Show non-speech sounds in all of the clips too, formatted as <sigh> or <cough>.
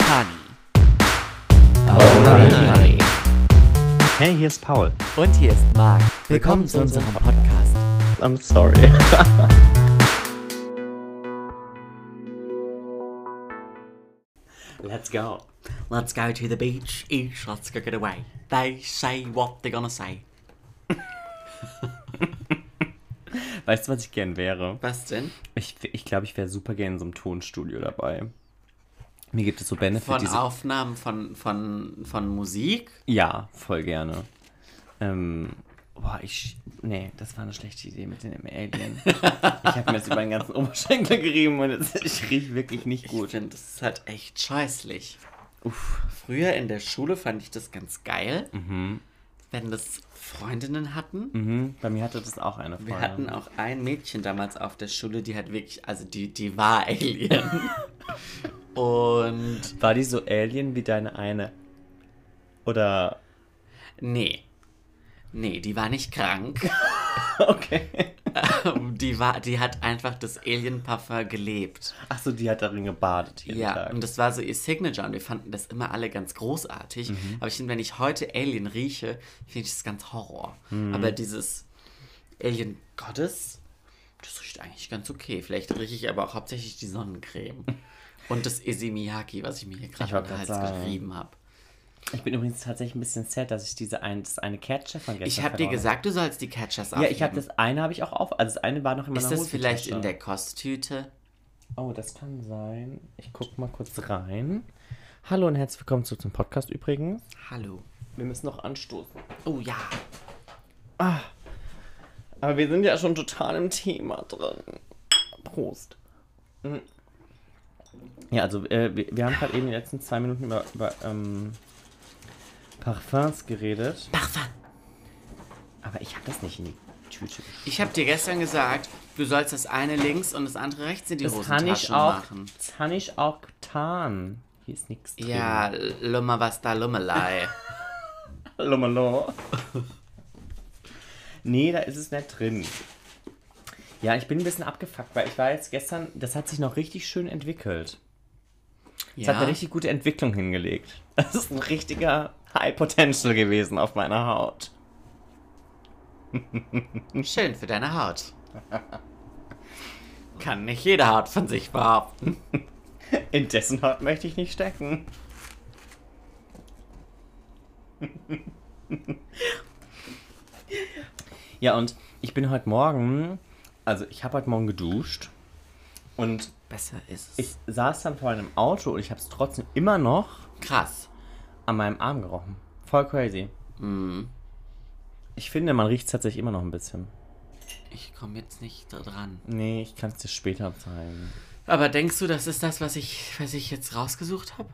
Honey. Alright. Hey, hier ist Paul. Und hier ist Marc. Willkommen zu unserem Podcast. I'm sorry. <laughs> Let's go. Let's go to the beach, each, let's go get away. They say what they're gonna say. <laughs> Weißt du, was ich gern wäre? Was denn? Ich glaube, ich, glaub, ich wäre super gern in so einem Tonstudio dabei. Mir gibt es so Benefit. Von Aufnahmen von, von, von Musik? Ja, voll gerne. Ähm, boah, ich. Nee, das war eine schlechte Idee mit dem Alien. <laughs> ich habe mir jetzt über den ganzen Oberschenkel gerieben und jetzt, ich rieche wirklich nicht Ich gut. finde, das ist halt echt scheußlich. Uff. Früher in der Schule fand ich das ganz geil, Mhm. wenn das Freundinnen hatten. Mhm. Bei mir hatte das auch eine Frau. Wir hatten auch ein Mädchen damals auf der Schule, die hat wirklich, also die, die war Alien. <laughs> Und War die so Alien wie deine eine? Oder. nee. Nee, die war nicht krank. <laughs> Okay. Die, war, die hat einfach das Alien-Puffer gelebt. Achso, die hat darin gebadet jeden Ja, Tag. und das war so ihr Signature und wir fanden das immer alle ganz großartig. Mhm. Aber ich finde, wenn ich heute Alien rieche, finde ich das ganz Horror. Mhm. Aber dieses Alien Gottes, das riecht eigentlich ganz okay. Vielleicht rieche ich aber auch hauptsächlich die Sonnencreme. <laughs> Und das Isimiyaki, was ich mir hier gerade Hals sagen. geschrieben habe. Ich bin übrigens tatsächlich ein bisschen sad, dass ich diese ein, das eine Catcher von gestern Ich habe dir gesagt, du sollst die Catchers habe. Ja, ich habe aufheben. das eine habe ich auch auf. Also das eine war noch in meiner Ist das vielleicht in der Kosttüte? Oh, das kann sein. Ich guck mal kurz rein. Hallo und herzlich willkommen zu zum Podcast übrigens. Hallo. Wir müssen noch anstoßen. Oh ja. Aber wir sind ja schon total im Thema drin. Prost. Ja, also äh, wir, wir haben gerade eben die letzten zwei Minuten über, über ähm, Parfums geredet. Parfum. Aber ich habe das nicht in die Tüte. Ich habe dir gestern gesagt, du sollst das eine links und das andere rechts in die Das kann ich auch, machen. das kann ich auch getan. Hier ist nichts drin. Ja, Lummer was da Lummelei. Lomalo. <laughs> nee, da ist es nicht drin. Ja, ich bin ein bisschen abgefuckt, weil ich war jetzt gestern, das hat sich noch richtig schön entwickelt. Es hat ja, eine richtig gute Entwicklung hingelegt. <laughs> Das ist ein richtiger High Potential gewesen auf meiner Haut. schön für deine Haut. Kann nicht jede Haut von sich behaupten. In dessen Haut möchte ich nicht stecken. ja, und ich bin heute Morgen, also ich habe heute Morgen geduscht und Besser ist es. ich saß dann vor einem Auto und ich habe es trotzdem immer noch Krass. an meinem Arm gerochen. Voll crazy. Mhm. Ich finde, man riecht es tatsächlich immer noch ein bisschen. Ich komme jetzt nicht da dran. Nee, ich kann es dir später zeigen. Aber denkst du, das ist das, was ich, was ich jetzt rausgesucht habe?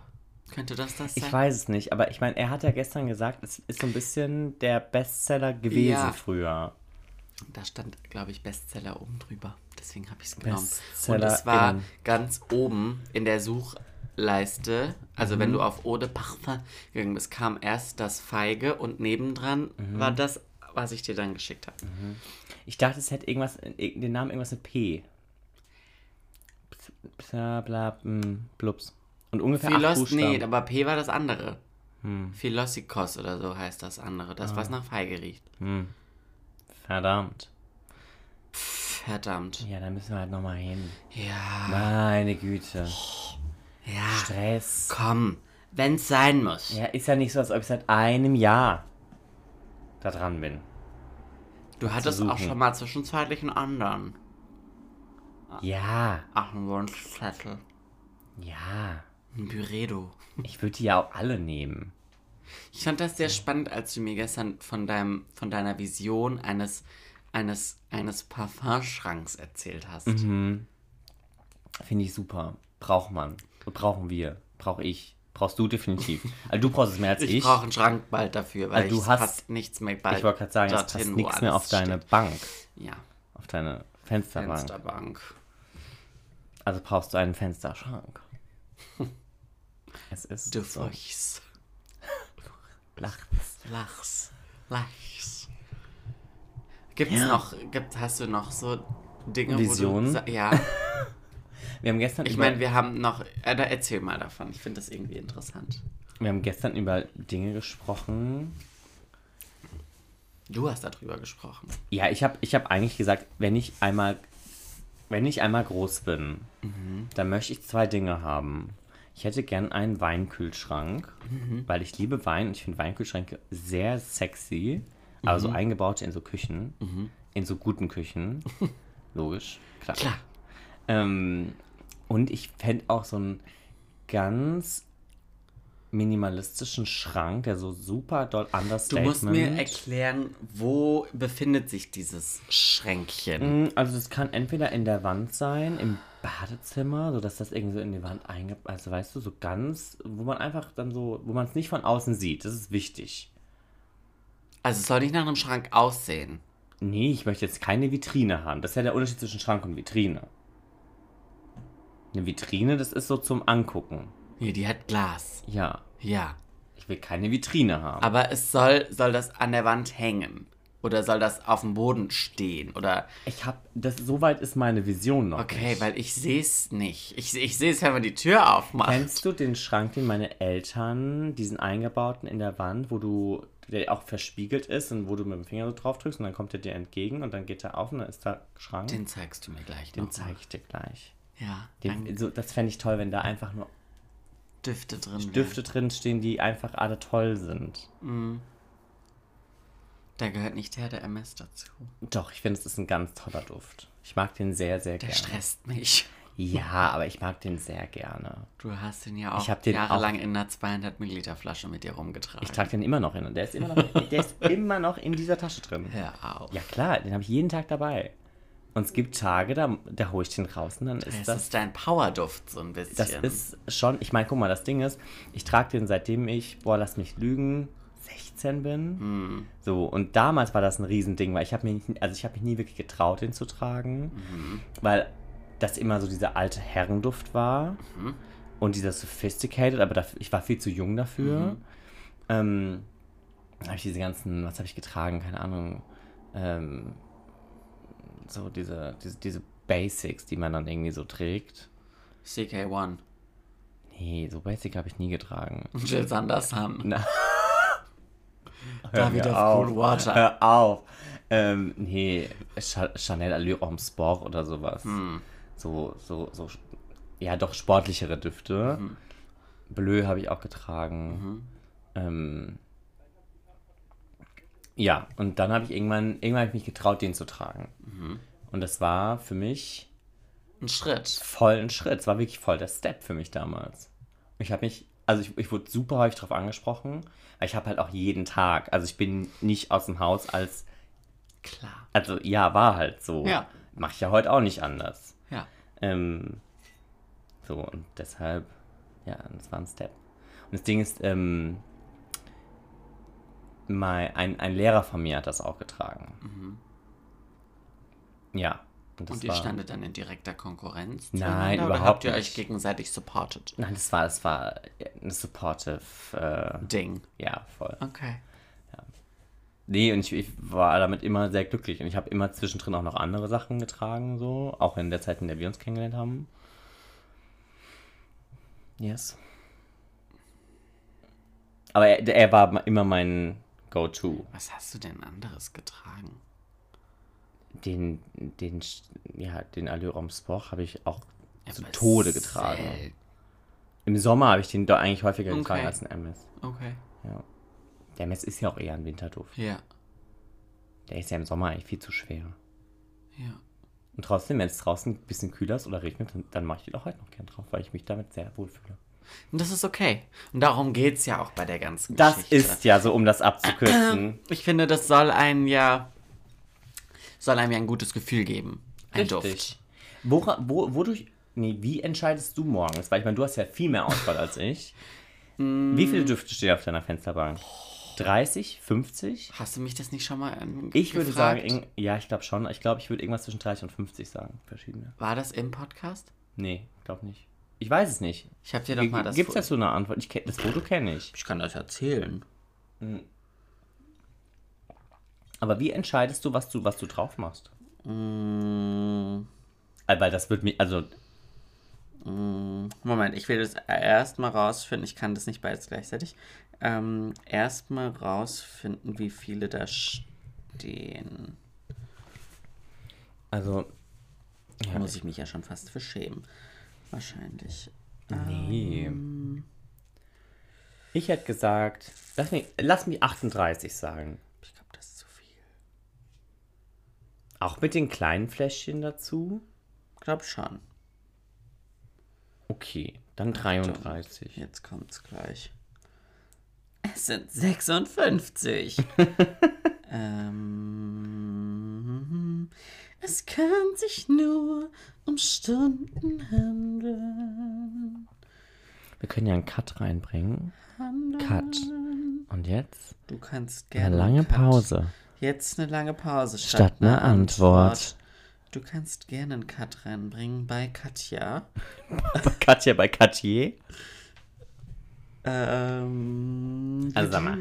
Könnte das das sein? Ich weiß es nicht, aber ich meine, er hat ja gestern gesagt, es ist so ein bisschen der Bestseller gewesen Ja. früher. Da stand, glaube ich, Bestseller oben drüber. Deswegen habe ich es genommen. Bestseller Und es war in- ganz oben in der Suchleiste. Also Mhm. wenn du auf Eau de Parfum gegangen bist, kam erst das Feige und nebendran Mhm. war das, was ich dir dann geschickt habe. Ich dachte, es hätte irgendwas, den Namen irgendwas mit P. Bla bla mm, blups. Und ungefähr acht Philos, Buchstaben. nee, aber P war das andere. Hm. Philosikos oder so heißt das andere. Das, Ah. was nach Feige riecht. Verdammt. Verdammt. Ja, da müssen wir halt nochmal hin. Ja, Meine Güte. ja. Stress. Komm, wenn's sein muss. Ja, ist ja nicht so, als ob ich seit einem Jahr da dran bin. Du hattest auch schon mal zwischenzeitlich einen anderen. Ja, Ach, ein Wunschzettel. ja. Ein Byredo. Ich würde die ja auch alle nehmen. Ich fand das sehr spannend, als du mir gestern von deinem, von deiner Vision eines, eines, eines Parfumschranks erzählt hast. Mhm. Finde ich super. Braucht man. Brauchen wir. Brauche ich. Brauchst du definitiv. <laughs> Also du brauchst es mehr als ich. Ich brauche einen Schrank bald dafür, weil Also du hast- nichts mehr bald ich wollte gerade sagen, es passt dorthin, nichts mehr auf deine steht. Bank. Ja, Auf deine Fensterbank. Fensterbank. Also brauchst du einen Fensterschrank. <laughs> es ist Du so. Lachs. Lachs. Lachs. Gibt's Ja. noch, gibt, hast du noch so Dinge, wo Visionen? du... sa- Ja, <laughs> Wir haben gestern Ich meine, wir haben noch. Äh, da erzähl mal davon. Ich finde das irgendwie interessant. wir haben gestern über Dinge gesprochen. Du hast darüber gesprochen. Ja, ich habe ich hab eigentlich gesagt, wenn ich einmal, wenn ich einmal groß bin, dann möchte ich zwei Dinge haben. Ich hätte gern einen Weinkühlschrank, weil ich liebe Wein und ich finde Weinkühlschränke sehr sexy. Also so eingebaute in so Küchen, in so guten Küchen. <laughs> Logisch, klar. Klar. Ähm, und ich fände auch so einen ganz minimalistischen Schrank, der so super doll Du Understatement. musst mir erklären, wo befindet sich dieses Schränkchen? Mm, Also das kann entweder in der Wand sein, im Badezimmer, so dass das irgendwie so in die Wand einge... Also weißt du, so ganz, wo man einfach dann so, wo man es nicht von außen sieht. Das ist wichtig. Also es soll nicht nach einem Schrank aussehen. Nee, ich möchte jetzt keine Vitrine haben. Das ist ja der Unterschied zwischen Schrank und Vitrine. Eine Vitrine, das ist so zum Angucken. Nee, die hat Glas. Ja, Ja. ich will keine Vitrine haben. Aber es soll, soll das an der Wand hängen? Oder soll das auf dem Boden stehen? Oder. Ich habe, das soweit ist meine Vision noch. Okay, nicht. weil ich sehe es nicht. Ich, ich sehe es, wenn man die Tür aufmacht. Kennst du den Schrank, den meine Eltern, diesen eingebauten in der Wand, wo du, der auch verspiegelt ist und wo du mit dem Finger so drauf drückst und dann kommt er dir entgegen und dann geht er auf und dann ist da Schrank. Den zeigst du mir gleich Den zeige ich dir gleich. Ja, Den, so, das fände ich toll, wenn da einfach nur Düfte drin. Düfte drin stehen, die einfach alle toll sind. wären. Da gehört nicht der, der MS dazu. Doch, ich finde, es ist ein ganz toller Duft. Ich mag den sehr, sehr Der gerne. stresst mich. Ja, aber ich mag den sehr gerne. Du hast den ja auch den jahrelang in einer 200 Milliliter Flasche mit dir rumgetragen. Ich trage den immer noch hin und der ist immer noch, der ist immer noch in dieser Tasche drin. Hör auf. Ja klar, den habe ich jeden Tag dabei. Und es gibt Tage, da, da hole ich den raus und dann ist das das. ist dein Powerduft so ein bisschen. Das ist schon, ich meine, guck mal, das Ding ist, ich trage den seitdem ich, boah, lass mich lügen, 16 bin. Hm. So, und damals war das ein Riesending, weil ich habe mich, also ich habe mich nie wirklich getraut, den zu tragen, Mhm. weil das immer so dieser alte Herrenduft war Mhm. und dieser sophisticated, aber dafür, ich war viel zu jung dafür. Mhm. Ähm, habe ich diese ganzen, was habe ich getragen, keine Ahnung, ähm, so diese, diese, diese Basics, die man dann irgendwie so trägt. CK1. Nee, so Basic habe ich nie getragen. Jill Sanderson. Na. David of auf. Cool Water. Hör auf. Ähm, nee, Cha Chanel Allure Homme Sport oder sowas. Hm. So, so, so, ja, doch sportlichere Düfte. Mhm. Bleu habe ich auch getragen. Ähm, ja, und dann habe ich irgendwann, irgendwann habe ich mich getraut, den zu tragen. Mhm. Und das war für mich Ein Schritt. voll ein Schritt. Es war wirklich voll der Step für mich damals. Ich habe mich, also ich, ich wurde super häufig darauf angesprochen, weil ich habe halt auch jeden Tag, also ich bin nicht aus dem Haus als, Klar. also ja, war halt so. Ja. Mache ich ja heute auch nicht anders. Ja. Ähm, so, und deshalb, ja, das war ein Step. Und das Ding ist, ähm, mein, ein, ein Lehrer von mir hat das auch getragen. Ja. Und. Und ihr war, standet dann in direkter Konkurrenz? Nein, überhaupt Oder habt ihr nicht. euch gegenseitig supported? Nein, das war, das war eine supportive, äh, Ding. ja, voll. Okay. Nee, und ich, ich war damit immer sehr glücklich. Und ich habe immer zwischendrin auch noch andere Sachen getragen, so. Auch in der Zeit, in der wir uns kennengelernt haben. Yes. Aber er, er war immer mein Go-To. Was hast du denn anderes getragen? Den, den, ja, den Allure Sport habe ich auch zu Aber Tode getragen. selten. Im Sommer habe ich den doch eigentlich häufiger getragen Okay. als ein MS. Okay. Ja. Der MS ist ja auch eher ein Winterduft. Ja. Der ist ja im Sommer eigentlich viel zu schwer. Ja. Und trotzdem, wenn es draußen ein bisschen kühler ist oder regnet, dann, dann mache ich den auch heute noch gern drauf, weil ich mich damit sehr wohl fühle. Und das ist okay. Und darum geht es ja auch bei der ganzen Das Geschichte. ist ja so, um das abzukürzen. Ich finde, das soll einem ja soll einem ja ein gutes Gefühl geben. Ein Duft. Wora, wo, wodurch, nee, wie entscheidest du morgens? Weil ich meine, du hast ja viel mehr Auswahl als ich. <laughs> Wie viele Düfte stehen auf deiner Fensterbank? 30, 50? Hast du mich das nicht schon mal ähm, Ich würde gefragt? sagen, irg- ja, ich glaube schon. Ich glaube, ich würde irgendwas zwischen 30 und 50 sagen. Verschiedene. War das im Podcast? Nee, glaube nicht. Ich weiß es nicht. Ich habe dir doch mal das Gibt es Fo- dazu eine Antwort? Ich das Foto kenne ich. Ich kann das erzählen. Aber wie entscheidest du, was du, was du drauf machst? Mm, Äh, Weil das wird mir, also Mm, Moment, ich will das erstmal rausfinden. Ich kann das nicht beides gleichzeitig. Ähm, erstmal rausfinden, wie viele da stehen. Also, Da muss ich mich ja schon fast für schämen. Wahrscheinlich. nee. Ähm, Ich hätte gesagt, lass mich, lass mich 38 sagen. ich glaube, das ist zu viel. Auch mit den kleinen Fläschchen dazu? Ich glaube schon. Okay, dann 33. Jetzt kommt's gleich. Es sind 56. <laughs> ähm, es kann sich nur um Stunden handeln. Wir können ja einen Cut reinbringen. Cut. Und jetzt Du kannst eine gerne. lange einen Cut. Pause. Jetzt eine lange Pause Statt einer Antwort. Du kannst gerne einen Cut reinbringen bei Katja. Bei <laughs> Katja bei Katje. Ähm, Also sag mal.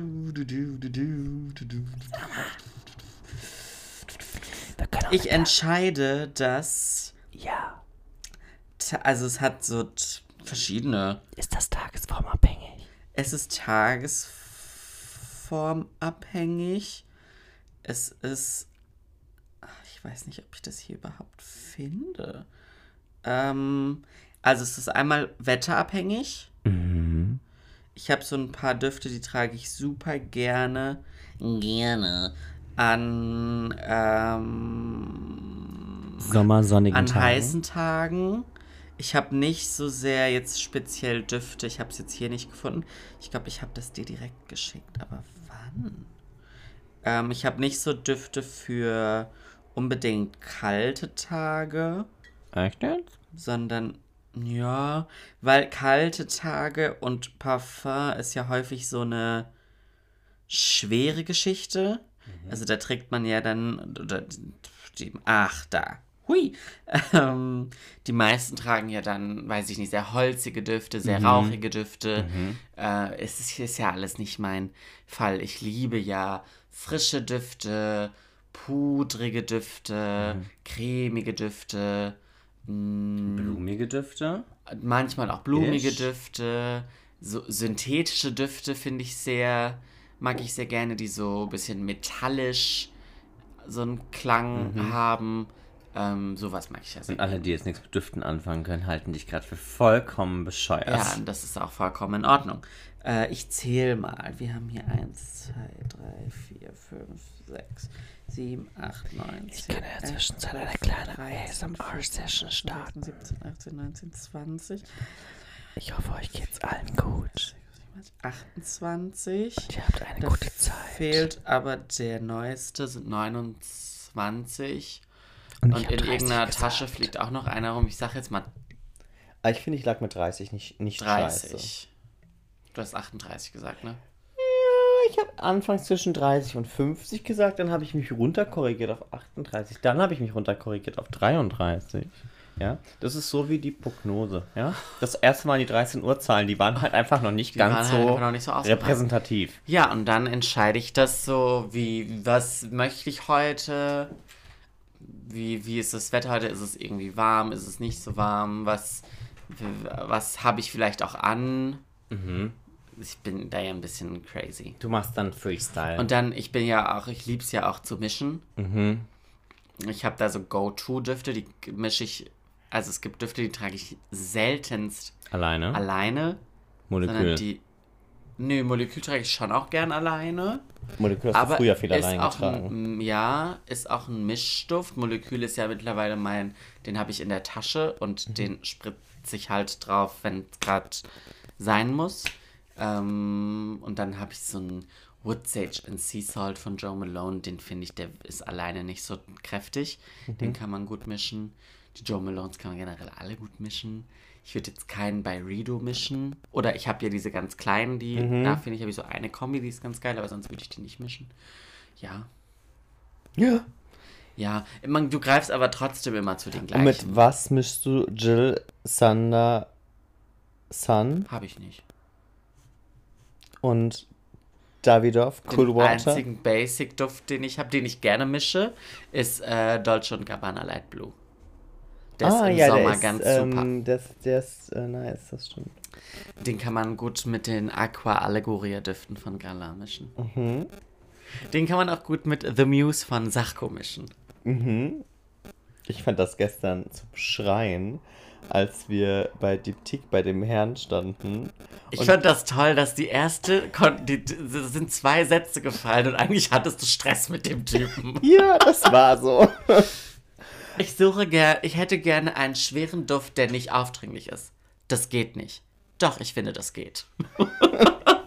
Ich entscheide, dass. ja. Also, es hat so verschiedene. Ist das tagesformabhängig? Es ist tagesformabhängig. Es ist. Ach, Ich weiß nicht, ob ich das hier überhaupt finde. Ähm, also, es ist einmal wetterabhängig. Mhm. Ich habe so ein paar Düfte, die trage ich super gerne. Gerne. An. Ähm, Sommersonnigen an Tagen. heißen Tagen. Ich habe nicht so sehr jetzt speziell Düfte. Ich habe es jetzt hier nicht gefunden. Ich glaube, ich habe das dir direkt geschickt. Aber wann? Ähm, ich habe nicht so Düfte für unbedingt kalte Tage, Echt jetzt? sondern ja, weil kalte Tage und Parfum ist ja häufig so eine schwere Geschichte. Also da trägt man ja dann, oder die, ach da, hui. Ähm, die meisten tragen ja dann, weiß ich nicht, sehr holzige Düfte, sehr rauchige Düfte. Äh, es ist, ist ja alles nicht mein Fall. Ich liebe ja frische Düfte, pudrige Düfte, cremige Düfte. mm, Blumige Düfte. manchmal auch blumige Ish. Düfte, so synthetische Düfte finde ich sehr, mag ich sehr gerne, die so ein bisschen metallisch so einen Klang Mhm. haben. Ähm, sowas mag ich ja sehr. Und alle, die jetzt nichts mit Düften anfangen können, halten dich gerade für vollkommen bescheuert. Ja, und das ist auch vollkommen in Ordnung. Äh, ich zähle mal. Wir haben hier 1, 2, 3, 4, 5, 6, 7, 8, 9, 10. Ich kann in der Zwischenzeit eine kleine ASMR-Session starten. 17, 18, 19, 20, Ich hoffe, euch geht's allen gut. 28. Ihr habt eine Da gute Zeit. Fehlt aber der neueste, sind 29. Und, Und in irgendeiner Tasche fliegt auch noch einer rum. Ich sag jetzt mal Ah, Ich finde, ich lag mit 30 nicht, nicht 30. scheiße. Du hast 38 gesagt, ne? Ja, ich habe anfangs zwischen 30 und 50 gesagt, dann habe ich mich runterkorrigiert auf 38, dann habe ich mich runterkorrigiert auf 33. Ja, das ist so wie die Prognose, ja. Das erste Mal die 13 Uhr Zahlen, die waren halt einfach noch nicht waren ganz halt so, noch nicht so repräsentativ. Ja, und dann entscheide ich das so, wie, was möchte ich heute? Wie, wie ist das Wetter heute? Ist es irgendwie warm? Ist es nicht so warm? Was, was habe ich vielleicht auch an? Mhm. Ich bin da ja ein bisschen crazy. Du machst dann Freestyle. Und dann, ich bin ja auch, ich lieb's ja auch zu mischen. mhm. Ich habe da so Go-To-Düfte, die mische ich, also es gibt Düfte, die trage ich seltenst Alleine. alleine, Molekül. die, nö, Molekül trage ich schon auch gern alleine. Molekül hast du Aber früher viel ist allein auch getragen. Ein, ja, ist auch ein Mischduft. Molekül ist ja mittlerweile mein, den habe ich in der Tasche und Mhm. den spritze ich halt drauf, wenn es gerade sein muss. Ähm, und dann habe ich so einen Wood Sage and Sea Salt von Joe Malone. Den finde ich, der ist alleine nicht so kräftig. Mhm. Den kann man gut mischen. Die Joe Malones kann man generell alle gut mischen. Ich würde jetzt keinen bei Redo mischen. Oder ich habe ja diese ganz kleinen, die, Mhm. da finde ich, habe ich so eine Kombi, die ist ganz geil, aber sonst würde ich die nicht mischen. Ja. Ja. Ja, man, du greifst aber trotzdem immer zu den Und gleichen. mit was mischst du Jill, Sander, Sun Habe ich nicht. und Davidoff, Cool den Water? einzigen Basic-Duft, den ich habe, den ich gerne mische, ist äh, Dolce Gabbana Light Blue. Der ist im Sommer ganz super. ähm, Der ist, der ist äh, nice, das stimmt. Den kann man gut mit den Aqua Allegoria Düften von Galar mischen. Mhm. Den kann man auch gut mit The Muse von Sachko mischen. Ich fand das gestern zum Schreien, als wir bei Diptyque bei dem Herrn standen. Ich fand das toll, dass die erste, kon die, sind zwei Sätze gefallen und eigentlich hattest du Stress mit dem Typen. <laughs> Ja, das war so. <laughs> Ich suche ger ich hätte gerne einen schweren Duft, der nicht aufdringlich ist. Das geht nicht. Doch, ich finde, das geht. <laughs>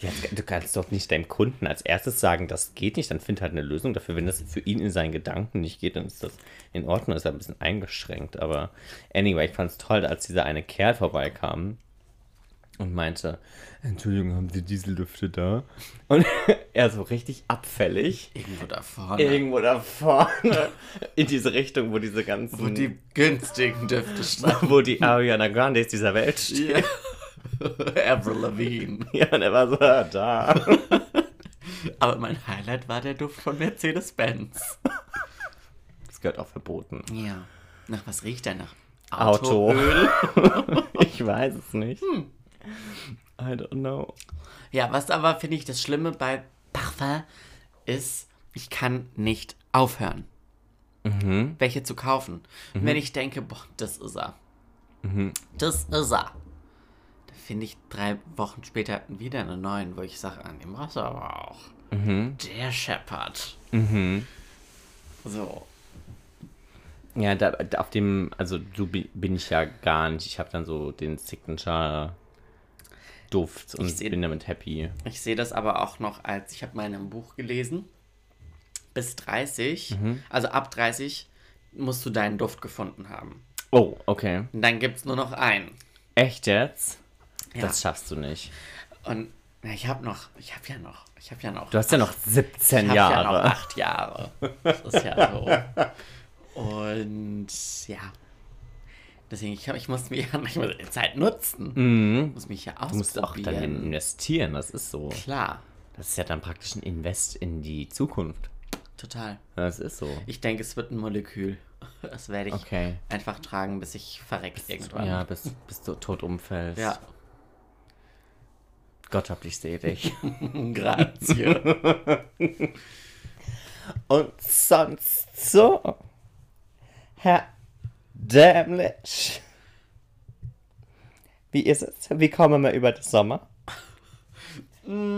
Ja, du kannst doch nicht deinem Kunden als erstes sagen, das geht nicht, dann find halt eine Lösung dafür. Wenn das für ihn in seinen Gedanken nicht geht, dann ist das in Ordnung, ist er ein bisschen eingeschränkt. Aber anyway, ich fand es toll, als dieser eine Kerl vorbeikam und meinte, Entschuldigung, haben Sie Dieseldüfte da? Und <laughs> er so richtig abfällig, Irgendwo da vorne. irgendwo da vorne, in diese Richtung, wo diese ganzen, wo die günstigen Düfte standen. <laughs> wo die Ariana Grandes dieser Welt stehen. Ja. <laughs> Avril Lavigne. <laughs> Ja, und er war so, ah, da. <laughs> Aber mein Highlight war der Duft von Mercedes-Benz. Das gehört auch verboten. Ja. Nach was riecht der nach? Auto. Autoöl. Ich weiß es nicht. I don't know. Ja, was aber finde ich das Schlimme bei Parfum ist, ich kann nicht aufhören, welche zu kaufen. Wenn ich denke, boah, das ist er. Das ist er. Finde ich drei Wochen später wieder einen neuen, wo ich sage, an dem brauchst du aber auch. Der Shepard. So. Ja, da, da auf dem, also du bi- bin ich ja gar nicht. Ich habe dann so den Signature Duft und seh- bin damit happy. Ich sehe das aber auch noch als, ich habe mal in einem Buch gelesen, bis 30, also ab 30 musst du deinen Duft gefunden haben. Oh, okay. Und dann gibt es nur noch einen. Echt jetzt? Ja. Das schaffst du nicht. Und na, ich habe noch, ich habe ja noch, ich habe ja noch. Du hast ja noch 17 ich hab Ja noch Jahre. acht Jahre. Das ist ja <laughs> so. Und ja. Deswegen, ich, hab, ich muss mir ja die Zeit nutzen. Mhm. muss mich ja Du musst auch dann ausprobieren. investieren, das ist so. Klar, Das ist ja dann praktisch ein Invest in die Zukunft. total. Das ist so. Ich denke, es wird ein Molekül. Das werde ich Okay. einfach tragen, bis ich verrecke irgendwann. Ja, bis, bis du tot umfällst. Ja. Gott hab dich selig. <laughs> Grazie. Und sonst so. Herr Dämlich. Wie ist es? Wie kommen wir über den Sommer?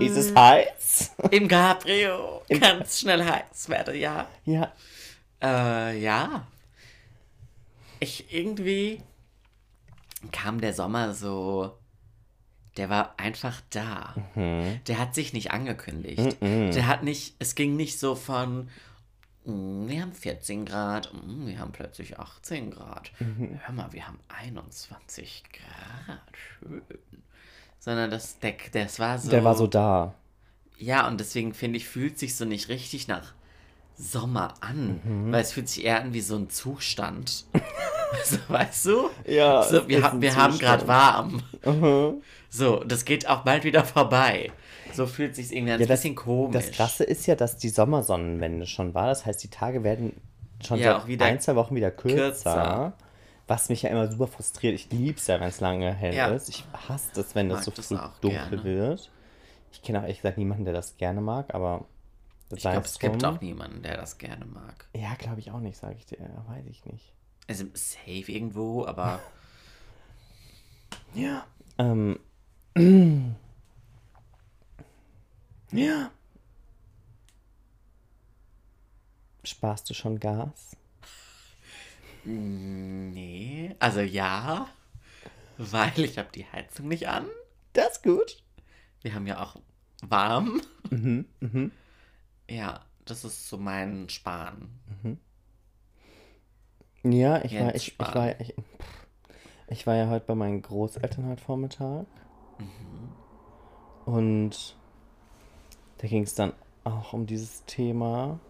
Ist es heiß? Im Cabrio ganz schnell heiß werde, ja. Ja. Äh, ja. Ich irgendwie kam der Sommer so. Der war einfach da. Der hat sich nicht angekündigt. Der hat nicht. Es ging nicht so von. "Mm, Wir haben 14 Grad, mm, wir haben plötzlich 18 Grad. Hör mal, wir haben 21 Grad. Schön. Sondern das, der, das war so. Der war so da. Ja, und deswegen finde ich, fühlt sich so nicht richtig nach Sommer an, Mhm. weil es fühlt sich eher an wie so ein Zustand. <laughs> so, weißt du? Ja, So, wir ein wir haben gerade warm. So, das geht auch bald wieder <laughs> vorbei. So fühlt sich irgendwie ein Ja, das, bisschen komisch. das Krasse ist ja, dass die Sommersonnenwende schon war. Das heißt, die Tage werden schon Ja, seit ein, zwei Wochen wieder kürzer. kürzer. Was mich ja immer super frustriert. Ich liebe es ja, wenn es lange hell Ja. ist. Ich hasse es, wenn das so das früh dunkel gerne. wird. Ich kenne auch ehrlich gesagt niemanden, der das gerne mag, aber ich glaube, es gibt auch niemanden, der das gerne mag. Ja, glaube ich auch nicht, sage ich dir. Weiß ich nicht. Also safe irgendwo, aber <laughs> Ja. Ähm. Ja. Sparst du schon Gas? nee. Also ja, weil ich habe die Heizung nicht an. Das ist gut. Wir haben ja auch warm. Mhm, Ja, das ist so mein Sparen. Ja, ich war, ich, ich war, ich, ich war ja heute bei meinen Großeltern heute Vormittag. Und da ging es dann auch um dieses Thema.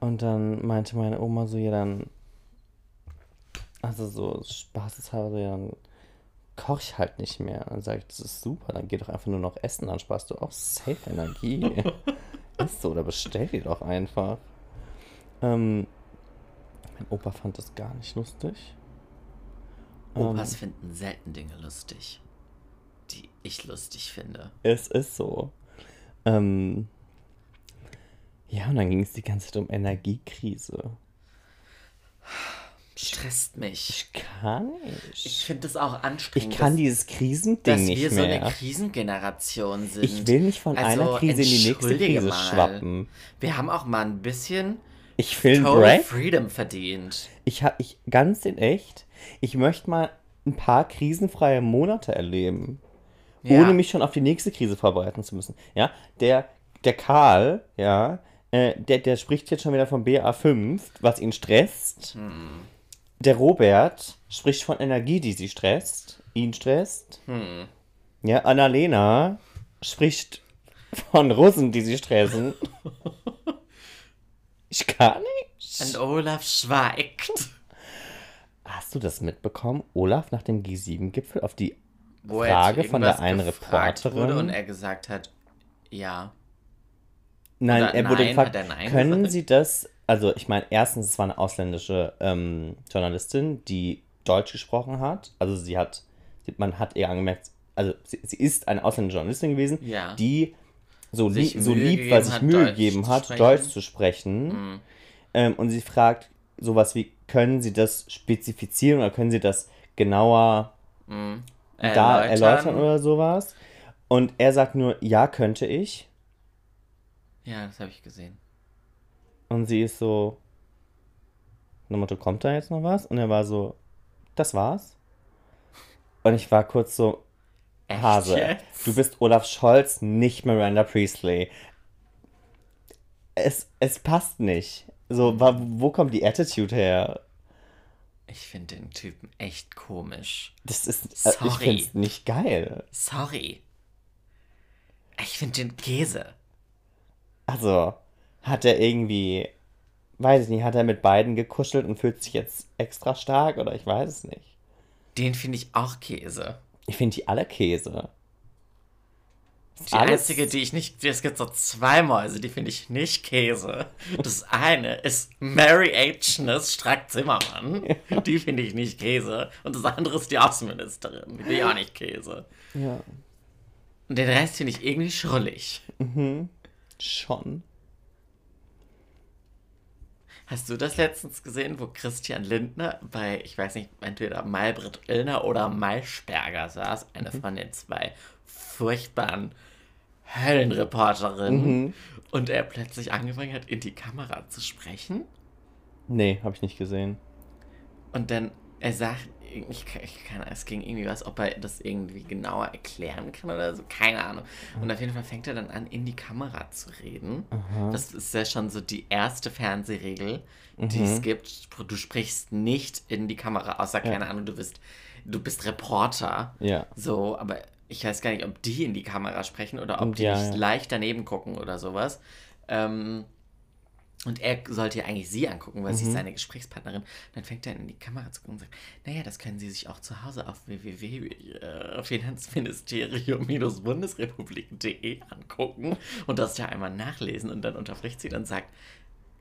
Und dann meinte meine Oma so, ja dann, also so spaßeshalber, so, ja dann koche ich halt nicht mehr. Dann sage ich, das ist super, dann geh doch einfach nur noch essen, dann sparst du auch safe Energie. <laughs> ist so, oder bestell die doch einfach. Ähm, Mein Opa fand das gar nicht lustig. Opas finden selten Dinge lustig, die ich lustig finde. Es ist so. Ähm, ja, und dann ging es die ganze Zeit um Energiekrise. Stresst mich. Ich kann nicht. Ich finde es auch Ich anstrengend. kann dass- dieses Krisending dass nicht wir so mehr. eine Krisengeneration sind. ich will nicht von Also, einer Krise in die nächste Krise mal. schwappen. Wir haben auch mal ein bisschen Ich einen Total. Freedom verdient. Ich habe ich ganz in echt. Ich möchte mal ein paar krisenfreie Monate erleben, Ja. ohne mich schon auf die nächste Krise vorbereiten zu müssen. Ja, der der Karl, ja, äh, der der spricht jetzt schon wieder von BA5, was ihn stresst. Hm. Der Robert spricht von Energie, die sie stresst, ihn stresst. Hm. Ja, Annalena spricht von Russen, die sie stressen. <laughs> Ich kann nicht. Und Olaf schweigt. Hast du das mitbekommen? Olaf nach dem G7-Gipfel auf die Wo Frage von der einen Reporterin. Wurde und er gesagt hat, ja. Nein, Oder er wurde nein, gefragt, er nein können gesagt? Sie das, also ich meine, erstens, es war eine ausländische ähm, Journalistin, die Deutsch gesprochen hat. Also sie hat, man hat ihr angemerkt, also sie, sie ist eine ausländische Journalistin gewesen, Ja. die so, lieb, so lieb war, sich Mühe gegeben hat, sprechen. Deutsch zu sprechen. Mhm. Ähm, und sie fragt sowas wie, können Sie das spezifizieren oder können Sie das genauer da erläutern oder sowas? Und er sagt nur, ja, könnte ich. Ja, das habe ich gesehen. Und sie ist so, nach Motto, kommt da jetzt noch was? Und er war so, das war's. Und ich war kurz so, Echt Hase, jetzt? du bist Olaf Scholz, nicht Miranda Priestley. Es, es passt nicht. So, wa- wo kommt die Attitude her? Ich finde den Typen echt komisch. Das ist, äh, ich Sorry. find's nicht geil. Sorry. Ich finde den Käse. Also, hat er irgendwie, weiß ich nicht, hat er mit beiden gekuschelt und fühlt sich jetzt extra stark oder ich weiß es nicht. Den finde ich auch Käse. Ich finde die alle Käse. Die Alles- einzige, die ich nicht. Es gibt so zwei Mäuse, die finde ich nicht Käse. Das eine ist Mary Agnes Strack-Zimmermann. <laughs> Die finde ich nicht Käse. Und das andere ist die Außenministerin. Die finde ich auch nicht Käse. Ja. Und den Rest finde ich irgendwie schrullig. Schon. Hast du das letztens gesehen, wo Christian Lindner bei, ich weiß nicht, entweder Maybrit Illner oder Maischberger saß? Eine von den zwei furchtbaren Höllenreporterinnen. Und er plötzlich angefangen hat, in die Kamera zu sprechen. Nee, habe ich nicht gesehen. Und dann, er sagt, ich, kann- ich kann, es ging irgendwie was, ob er das irgendwie genauer erklären kann oder so, keine Ahnung. Und auf jeden Fall fängt er dann an, in die Kamera zu reden. Das ist ja schon so die erste Fernsehregel, die es gibt. Du sprichst nicht in die Kamera, außer, keine Ahnung, du bist, du bist Reporter. Ja. So, aber ich weiß gar nicht, ob die in die Kamera sprechen oder ob die Ja, nicht ja. leicht daneben gucken oder sowas. Ähm, und er sollte ja eigentlich sie angucken, weil sie Mhm. ist seine Gesprächspartnerin. Dann fängt er in die Kamera zu gucken und sagt, naja, das können Sie sich auch zu Hause auf www.finanzministerium-bundesrepublik.de angucken und das ja einmal nachlesen und dann unterbricht sie dann sagt,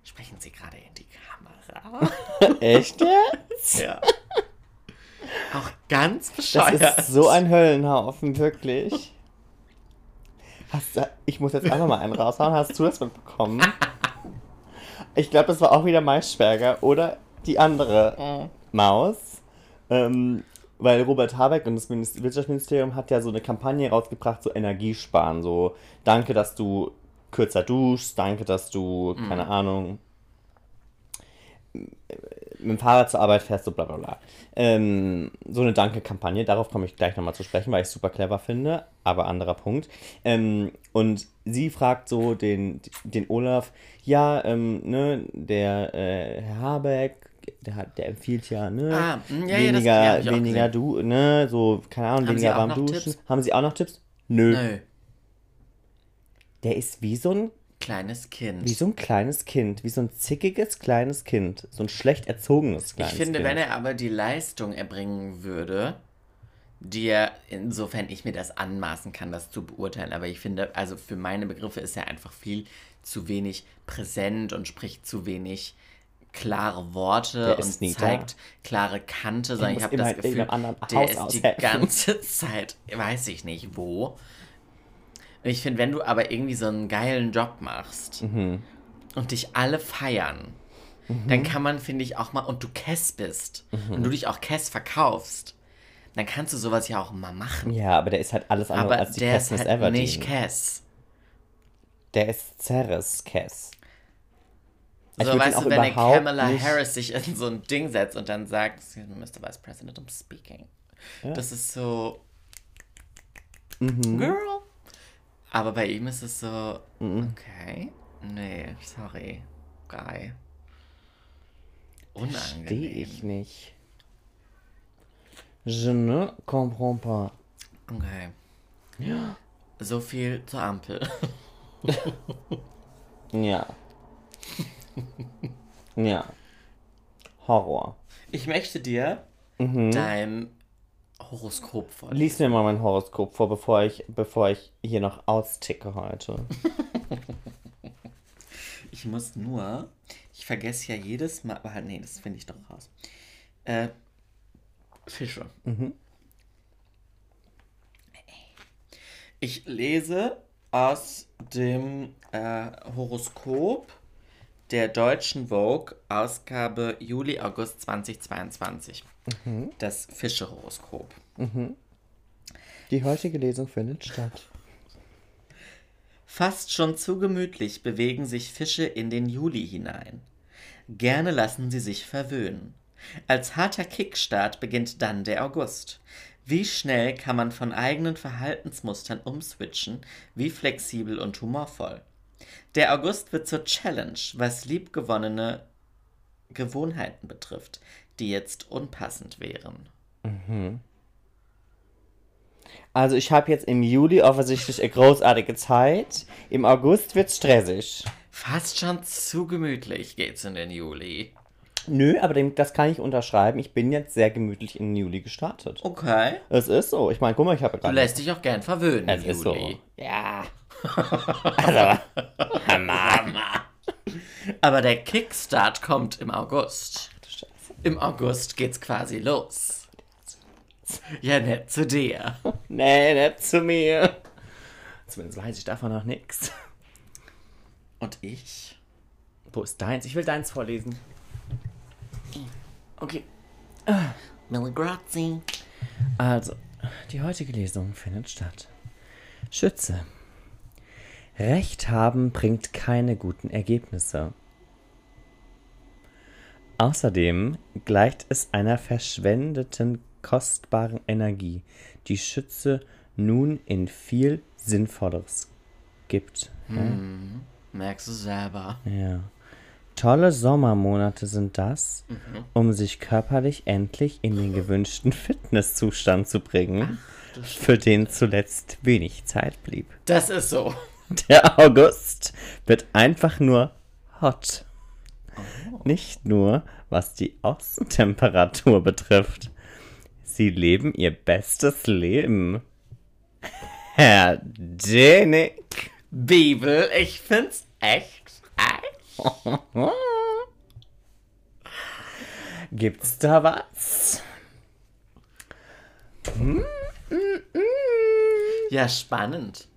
sprechen Sie gerade in die Kamera? <laughs> Echt jetzt? ja. Auch ganz Das bescheuert. ist so ein Höllenhaufen, wirklich. Hast ich muss jetzt einfach mal einen raushauen. Hast du das mitbekommen? <laughs> Ich glaube, das war auch wieder Maischberger oder die andere Maus. Ähm, weil Robert Habeck und das Minister Wirtschaftsministerium hat ja so eine Kampagne rausgebracht, so Energiesparen. So, danke, dass du kürzer duschst, danke, dass du, keine Ahnung, mit dem Fahrrad zur Arbeit fährst, so bla bla bla. Ähm, so eine Danke-Kampagne, darauf komme ich gleich nochmal zu sprechen, weil ich es super clever finde, aber anderer Punkt. Ähm, und sie fragt so den, den Olaf, ja, ähm, ne, der äh, Herr Habeck, der, hat, der empfiehlt ja, ne, Ah, ja, ja, das- weniger, ja, ich auch weniger du, ne, so, keine Ahnung, Haben weniger warm duschen. Tipps? Haben sie auch noch Tipps? Nö. Nö, Der ist wie so ein kleines Kind. wie so ein kleines Kind, wie so ein zickiges kleines Kind, so ein schlecht erzogenes Ich kleines finde, Kind. wenn er aber die Leistung erbringen würde, die er, insofern ich mir das anmaßen kann, das zu beurteilen, aber ich finde, also für meine Begriffe ist er einfach viel zu wenig präsent und spricht zu wenig klare Worte und zeigt klare Kante, sondern ich habe das Gefühl, der Haus ist die ganze <laughs> Zeit, weiß ich nicht wo. Und ich finde, wenn du aber irgendwie so einen geilen Job machst Mhm. und dich alle feiern, dann kann man, finde ich, auch mal, und du Kess bist Mhm. und du dich auch Kess verkaufst, dann kannst du sowas ja auch mal machen. Ja, aber der ist halt alles andere aber als die der ist halt Everdeen. nicht Kess. Der ist Ceres Cass. Ich So, weißt du, wenn eine überhaupt Kamala nicht- Harris sich in so ein Ding setzt und dann sagt, "Excuse me, Mr. Vice President, I'm speaking. Das ist so, Mhm. girl. Aber bei ihm ist es so, okay, nee, sorry, guy. Verstehe Unangenehm. ich nicht. Je ne comprends pas. Okay. <gasps> So viel zur Ampel. <laughs> Ja. <laughs> ja. Horror. Ich möchte dir Mhm. dein Horoskop vorlesen. Lies mir mal mein Horoskop vor, bevor ich, bevor ich hier noch austicke heute. <laughs> Ich muss nur, ich vergesse ja jedes Mal, aber nee, das finde ich doch raus. Äh, Fische. Ich lese aus dem äh, Horoskop der deutschen Vogue, Ausgabe Juli-August 2022. Das Fische-Horoskop. Die heutige Lesung findet statt. Fast schon zu gemütlich bewegen sich Fische in den Juli hinein. Gerne lassen sie sich verwöhnen. Als harter Kickstart beginnt dann der August. Wie schnell kann man von eigenen Verhaltensmustern umswitchen, wie flexibel und humorvoll. Der August wird zur Challenge, was liebgewonnene Gewohnheiten betrifft, die jetzt unpassend wären. Also ich habe jetzt im Juli offensichtlich eine großartige Zeit. Im August wird's stressig. Fast schon zu gemütlich geht's in den Juli. Nö, aber dem, das kann ich unterschreiben. Ich bin jetzt sehr gemütlich in den Juli gestartet. Okay. Es ist so. Ich meine, guck mal, ich habe Du gerade. lässt dich auch gern verwöhnen Es im ist so. Juli. Ja. also, <laughs> Hammer. Aber der Kickstart kommt im August. Im August geht's quasi los. Ja, nett zu dir. <laughs> Nee, nicht zu mir. Zumindest weiß ich davon noch nichts. Und ich? Wo ist deins? Ich will deins vorlesen. Okay. Millie Grazi. Also, die heutige Lesung findet statt. Schütze. Recht haben bringt keine guten Ergebnisse. Außerdem gleicht es einer verschwendeten kostbaren Energie, die Schütze nun in viel Sinnvolleres gibt. Merkst du selber. Ja. Tolle Sommermonate sind das, um sich körperlich endlich in den gewünschten Fitnesszustand zu bringen, für den zuletzt wenig Zeit blieb. Das ist so. Der August wird einfach nur hot. Nicht nur, was die Außentemperatur <laughs> betrifft. Sie leben ihr bestes Leben. Herr Denik. Bibel, ich find's echt frech. Gibt's da was? Ja, spannend.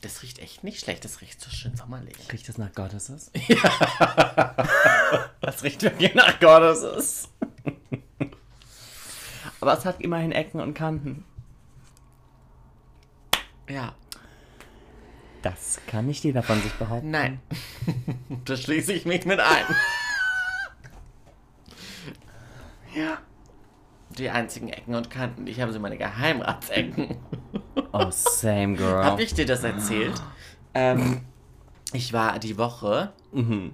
Das riecht echt nicht schlecht. Das riecht so schön sommerlich. Riecht das nach Goddesses? <laughs> Ja. das riecht wirklich nach Goddesses. Aber es hat immerhin Ecken und Kanten. Ja. Das kann nicht jeder von sich behaupten. Nein. <laughs> da schließe ich mich mit ein. Ja. Die einzigen Ecken und Kanten. Ich habe so meine Geheimratsecken. Oh, same girl. Habe ich dir das erzählt? Ähm, ich war die Woche Mhm.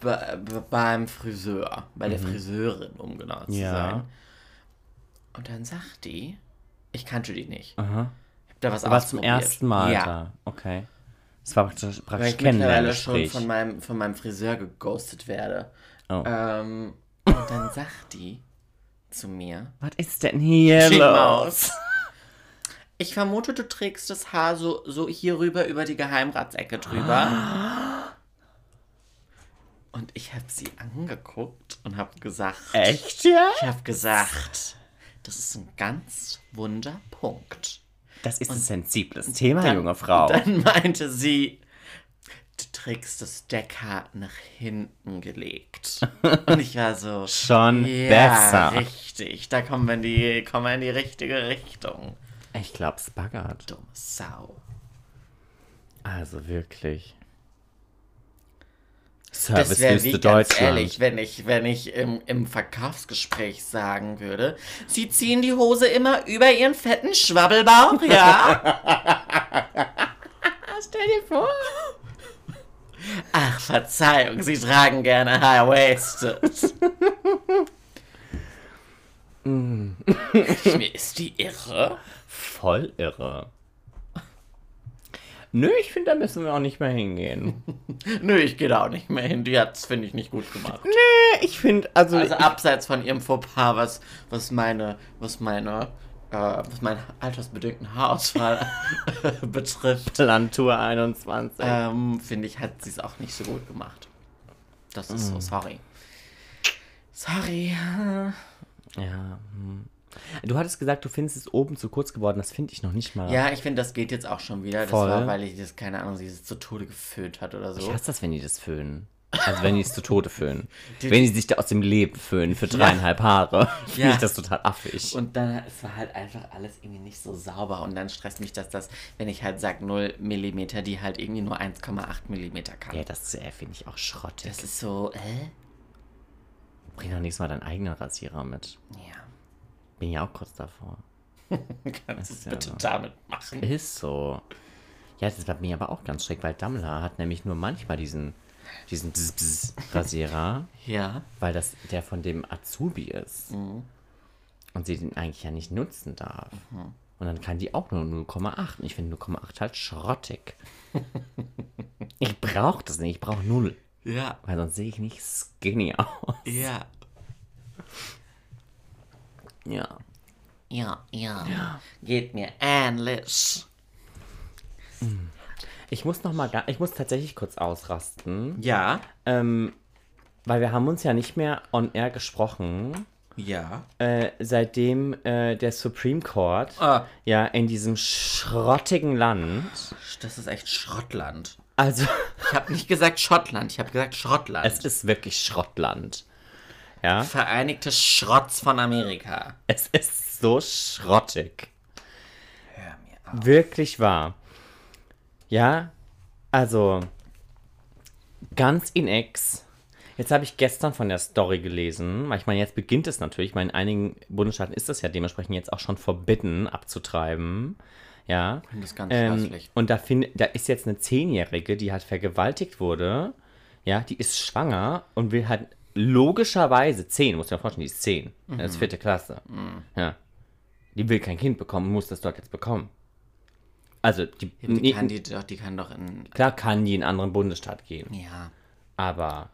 be be beim Friseur, bei der Friseurin, um genau zu Ja. sein. Und dann sagt die, ich kannte die nicht. Aha. Ich hab da was warst zum ersten Mal Ja. da. Okay. Das war praktisch, Weil praktisch ich mittlerweile schon von meinem, von meinem Friseur geghostet werde. Oh. Ähm, und dann sagt die zu mir, Was ist denn hier Schick los? Ich vermute, du trägst das Haar so, so hier rüber über die Geheimratsecke drüber. Und ich habe sie angeguckt und habe gesagt, Echt, ja? ich habe gesagt, das ist ein ganz wunder Punkt. Das ist ein sensibles Thema, junge Frau. Dann meinte sie, du trägst das Deckhaar nach hinten gelegt. Und ich war so, <laughs> Schon ja, besser. richtig, da kommen wir in die, kommen wir in die richtige Richtung. Ich glaube, es baggert. Dumme Sau. Also wirklich. Das wäre wie ganz ehrlich, wenn ich, wenn ich im, im Verkaufsgespräch sagen würde, Sie ziehen die Hose immer über Ihren fetten Schwabbelbauch, ja? <laughs> Stell dir vor. Ach, Verzeihung, Sie tragen gerne High-Waisted. <laughs> Mir ist die irre. Voll irre. Nö, ich finde, da müssen wir auch nicht mehr hingehen. <laughs> Nö, ich gehe da auch nicht mehr hin. Die hat's, finde ich, nicht gut gemacht. Nee, ich finde, also, Also abseits von ihrem Fauxpas, was, was meine, was meine, äh, was meinen altersbedingten Haarausfall <laughs> betrifft, Plantur 21. ähm, finde ich, hat sie es auch nicht so gut gemacht. Das ist so, sorry. Sorry. ja. Hm. Du hattest gesagt, du findest es oben zu kurz geworden. Das finde ich noch nicht mal. Ja, ich finde, das geht jetzt auch schon wieder. Das Voll. war, weil ich das, keine Ahnung, sie es zu Tode geföhnt hat oder Ich so. hasse das, wenn die das föhnen. Also wenn die es zu Tode föhnen. <laughs> Die- wenn die sich da aus dem Leben föhnen für dreieinhalb Haare, <laughs> finde Ja. ich das total affig. Und dann es war halt einfach alles irgendwie nicht so sauber. Und dann stresst mich, dass das, wenn ich halt sage 0 mm, die halt irgendwie nur 1,8 mm kann. ja, das äh, finde ich auch schrottig. Das ist so, äh? Bring doch nächstes Mal deinen eigenen Rasierer mit. Ja. Bin ja auch kurz davor. <laughs> Kannst du es ja bitte so. damit machen? Ist so. Ja, das war mir aber auch ganz schräg, weil Dammler hat nämlich nur manchmal diesen, diesen Bzz -Bzz Rasierer, <laughs> Ja. weil das der von dem Azubi ist. Und sie den eigentlich ja nicht nutzen darf. Und dann kann die auch nur 0,8. Und ich finde 0,8 halt schrottig. <laughs> ich brauche das nicht, ich brauche 0. Ja. Weil sonst sehe ich nicht skinny aus. Ja. Ja. Ja, ja. Geht mir ähnlich. Ich muss noch mal, ich muss tatsächlich kurz ausrasten. Ja. Ähm, weil wir haben uns ja nicht mehr on air gesprochen, Ja. äh, seitdem äh, der Supreme Court Ah. ja in diesem schrottigen Land, Das ist echt Schrottland. also Ich habe nicht gesagt Schottland, ich habe gesagt Schrottland. es ist wirklich Schrottland. Ja, Vereinigte Schrotts von Amerika. es ist so schrottig. Hör mir auf. Wirklich wahr. Ja, also ganz in ex. Jetzt habe ich gestern von der Story gelesen, weil ich meine, jetzt beginnt es natürlich. Ich meine, in einigen Bundesstaaten ist das ja dementsprechend jetzt auch schon verbitten, abzutreiben. Ja. finde das ganz Ähm, und da, find, da ist jetzt eine Zehnjährige, die halt vergewaltigt wurde. Ja, die ist schwanger und will halt logischerweise zehn, muss ich mir vorstellen, die ist zehn. Das ist vierte Klasse. Ja. Die will kein Kind bekommen, muss das dort jetzt bekommen. Also, die, Ja, die kann die doch, die kann doch in. klar kann die in einen anderen Bundesstaat gehen. Ja. Aber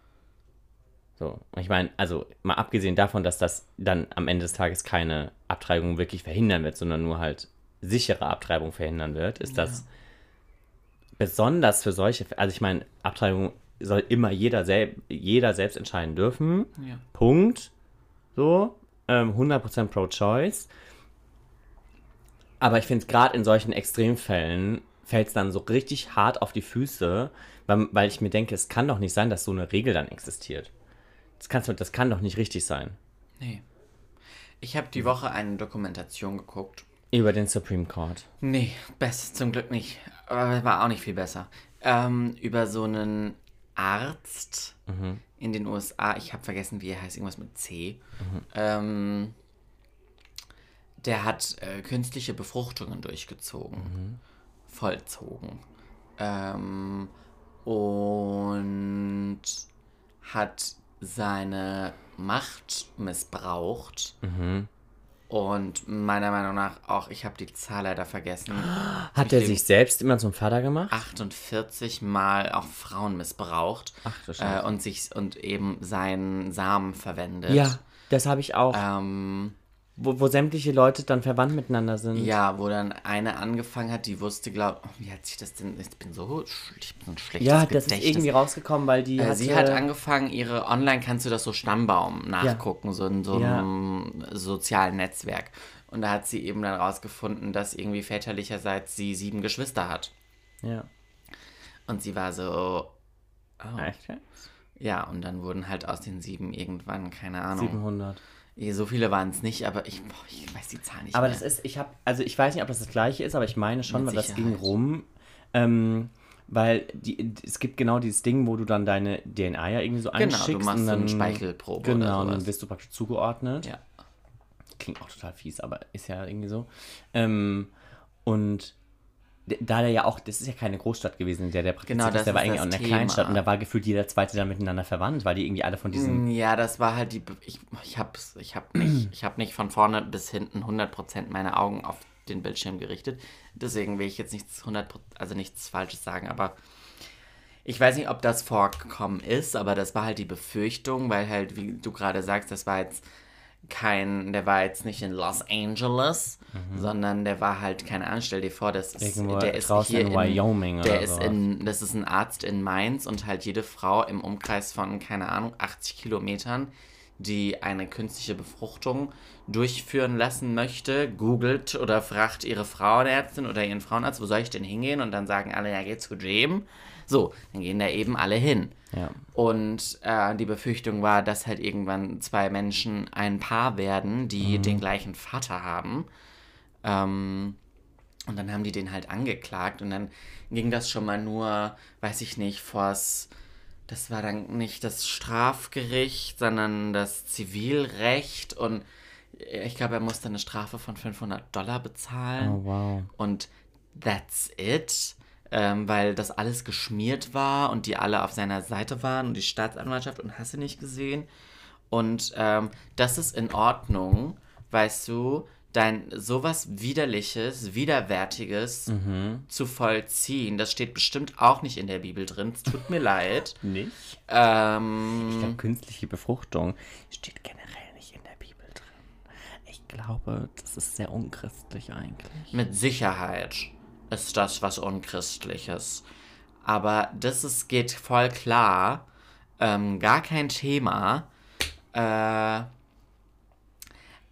so, ich meine, also mal abgesehen davon, dass das dann am Ende des Tages keine Abtreibung wirklich verhindern wird, sondern nur halt sichere Abtreibung verhindern wird, ist das besonders für solche, also ich meine, Abtreibung soll immer jeder, sel jeder selbst entscheiden dürfen. Ja. Punkt. So, ähm, 100% pro-choice. Aber ich finde, gerade in solchen Extremfällen fällt es dann so richtig hart auf die Füße, weil, weil ich mir denke, es kann doch nicht sein, dass so eine Regel dann existiert. Das, kannst du, das kann doch nicht richtig sein. Nee. Ich habe die Woche eine Dokumentation geguckt. Über den Supreme Court. Nee, besser zum Glück nicht. Aber war auch nicht viel besser. Ähm, über so einen Arzt in den USA. Ich habe vergessen, wie er heißt. Irgendwas mit C. Ähm, der hat äh, künstliche Befruchtungen durchgezogen. Vollzogen. Ähm, und hat seine Macht missbraucht. Und meiner Meinung nach auch, ich habe die Zahl leider vergessen. Hat er sich selbst immer zum Vater gemacht? 48 Mal auch Frauen missbraucht Ach du äh, und sich und eben seinen Samen verwendet. Ja, das habe ich auch. Ähm, wo, wo sämtliche Leute dann verwandt miteinander sind. Ja, wo dann eine angefangen hat, die wusste, glaub, oh, wie hat sich das denn, ich bin so, ich bin so ein schlechtes Ja, das ist Gedächtnis. irgendwie rausgekommen, weil die Äh, hatte, sie hat angefangen, ihre online kannst du das so Stammbaum nachgucken, so in so Ja. einem sozialen Netzwerk. Und da hat sie eben dann rausgefunden, dass irgendwie väterlicherseits sie sieben Geschwister hat. Ja. Und sie war so, oh. Echt? ja, und dann wurden halt aus den sieben irgendwann, keine Ahnung. 700. So viele waren es nicht, aber ich, boah, ich weiß die Zahl nicht Aber mehr. das ist, ich habe, also ich weiß nicht, ob das das gleiche ist, aber ich meine schon, Mit weil das ging rum, ähm, weil die, es gibt genau dieses Ding, wo du dann deine DNA ja irgendwie so Genau, einschickst. du machst und so dann, eine Speichelprobe Genau, und dann wirst du praktisch zugeordnet. ja. Klingt auch total fies, aber ist ja irgendwie so. Ähm, und da der ja auch, das ist ja keine Großstadt gewesen, in der der praktiziert Genau, ist, das der war irgendwie auch in einer Thema. Kleinstadt und da war gefühlt jeder zweite dann miteinander verwandt, weil die irgendwie alle von diesen Ja, das war halt die. Ich ich habe ich hab <clears throat> nicht, ich hab nicht von vorne bis hinten 100% meine Augen auf den Bildschirm gerichtet. Deswegen will ich jetzt nichts 100%, also nichts Falsches sagen, aber ich weiß nicht, ob das vorgekommen ist, aber das war halt die Befürchtung, weil halt, wie du gerade sagst, das war jetzt kein, der war jetzt nicht in Los Angeles, sondern der war halt, keine Ahnung, stell dir vor, das ist, Irgendwo der ist hier in Wyoming der oder ist sowas. in, das ist ein Arzt in Mainz und halt jede Frau im Umkreis von, keine Ahnung, 80 Kilometern, die eine künstliche Befruchtung durchführen lassen möchte, googelt oder fragt ihre Frauenärztin oder ihren Frauenarzt, wo soll ich denn hingehen? Und dann sagen alle, ja, geh zu Jim. So, dann gehen da eben alle hin. Ja. Und äh, die Befürchtung war, dass halt irgendwann zwei Menschen ein Paar werden, die den gleichen Vater haben. Ähm, und dann haben die den halt angeklagt und dann ging das schon mal nur, weiß ich nicht, vors, das war dann nicht das Strafgericht, sondern das Zivilrecht und ich glaube, er musste eine Strafe von 500 Dollar bezahlen. Oh, wow. Und that's it. Ähm, weil das alles geschmiert war und die alle auf seiner Seite waren und die Staatsanwaltschaft und hast du nicht gesehen. Und ähm, das ist in Ordnung, weißt du, dein sowas widerliches, widerwärtiges Mhm. zu vollziehen. Das steht bestimmt auch nicht in der Bibel drin. Es tut mir leid. <laughs> Nicht? Ähm, Ich glaube, künstliche Befruchtung steht generell nicht in der Bibel drin. Ich glaube, das ist sehr unchristlich eigentlich. Mit Sicherheit ist das was Unchristliches. Aber das ist, geht voll klar. Ähm, gar kein Thema. Äh,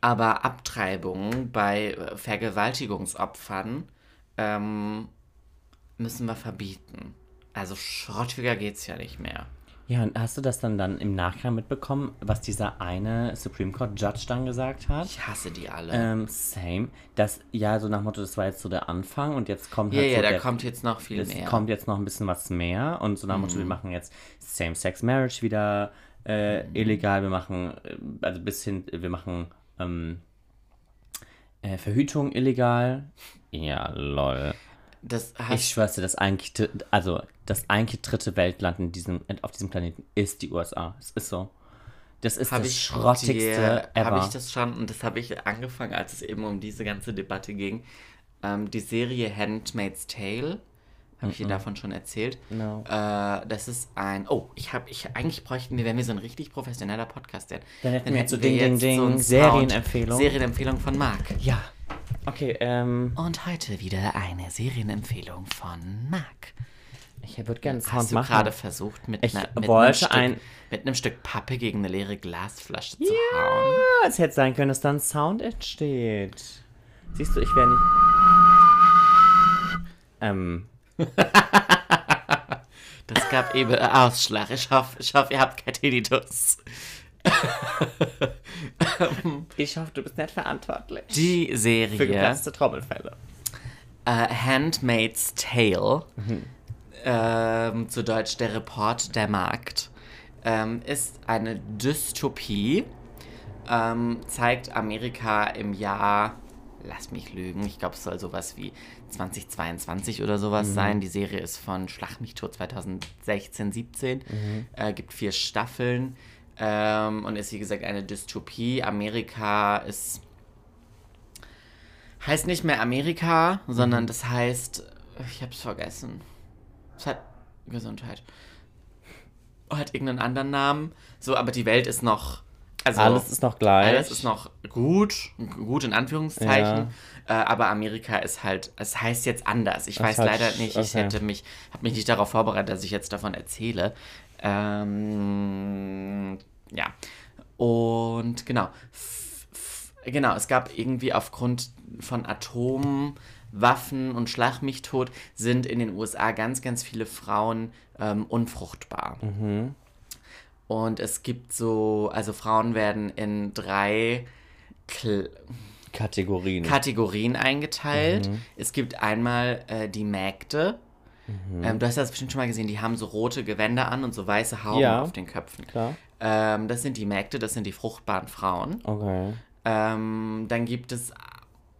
aber Abtreibung bei Vergewaltigungsopfern ähm, müssen wir verbieten. Also schrottiger geht's ja nicht mehr. Ja, und hast du das dann, dann im Nachgang mitbekommen, was dieser eine Supreme Court Judge dann gesagt hat? Ich hasse die alle. Ähm, same. Das, ja, so nach Motto, das war jetzt so der Anfang und jetzt kommt ja, halt ja, so da der, kommt jetzt noch viel es mehr. kommt jetzt noch ein bisschen was mehr und so nach Motto, wir machen jetzt Same-Sex-Marriage wieder äh, illegal, wir machen, äh, also bis hin, wir machen ähm, äh, Verhütung illegal. Ja, lol. Das Ich hast, schwör's dir, das eigentlich, also das eigentlich dritte Weltland in diesem, auf diesem Planeten ist die USA. Es ist so. Das ist das ich schrottigste dir- ever. Habe ich das schon, und das habe ich angefangen, als es eben um diese ganze Debatte ging. Ähm, die Serie Handmaid's Tale, habe ich dir davon schon erzählt. No. Äh, das ist ein, oh, ich habe, ich, eigentlich bräuchten wir, wenn wir so ein richtig professioneller Podcast wären. Dann hätten wir jetzt so Ding, Ding, Ding, einen Serienempfehlung. Serienempfehlung von Marc. ja. Okay, ähm, Und heute wieder eine Serienempfehlung von Marc. ich würde gerne Sound Hast du machen. gerade versucht, mit, Ich einer, mit, einem Stück, ein- mit einem Stück Pappe gegen eine leere Glasflasche zu hauen? Ja, es hätte sein können, dass da ein Sound entsteht. Siehst du, ich wäre nicht. Ähm, <laughs> Das gab eben Ausschlag. Ich hoffe, ich hoffe ihr habt kein Tinnitus. <laughs> ich hoffe, du bist nicht verantwortlich. Die Für Serie geplatzte Trommelfälle. äh, Handmaid's Tale, ähm, zu Deutsch der Report der Markt, ähm, ist eine Dystopie, ähm, zeigt Amerika im Jahr, lass mich lügen, ich glaube es soll sowas wie 2022 oder sowas sein. Die Serie ist von Schlag mich tot 2016, 17, äh, gibt vier Staffeln ähm, und ist wie gesagt eine Dystopie. Amerika ist heißt nicht mehr Amerika, sondern das heißt, ich hab's vergessen. Es hat Gesundheit. Hat irgendeinen anderen Namen. So, aber die Welt ist noch Also, Alles ist noch gleich. Alles ist noch gut, gut in Anführungszeichen. Äh, aber Amerika ist halt, es heißt jetzt anders. Ich weiß halt leider nicht, ich okay. hätte mich, habe mich nicht darauf vorbereitet, dass ich jetzt davon erzähle. Ähm, ja. Und genau. Genau, es gab irgendwie aufgrund von Atomwaffen und Schlag mich tot sind in den USA ganz, ganz viele Frauen ähm, unfruchtbar. Und es gibt so, also Frauen werden in drei Kl Kategorien. Kategorien eingeteilt. Mhm. Es gibt einmal äh, die Mägde. Mhm. Ähm, du hast das bestimmt schon mal gesehen, die haben so rote Gewänder an und so weiße Hauben Ja. auf den Köpfen. Klar. Ähm, das sind die Mägde, das sind die fruchtbaren Frauen. Okay. Ähm, dann gibt es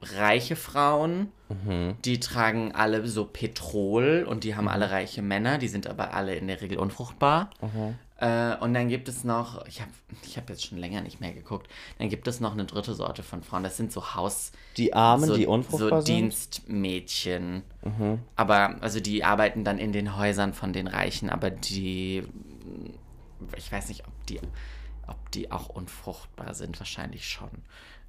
reiche Frauen, Mhm. die tragen alle so Petrol und die haben alle reiche Männer, die sind aber alle in der Regel unfruchtbar. Okay. Äh, und dann gibt es noch, ich habe ich hab jetzt schon länger nicht mehr geguckt, dann gibt es noch eine dritte Sorte von Frauen, das sind so Haus... Die Armen, so, die so unfruchtbar sind? Dienstmädchen. Aber, also die arbeiten dann in den Häusern von den Reichen, aber die, ich weiß nicht, ob die, ob die auch unfruchtbar sind, wahrscheinlich schon.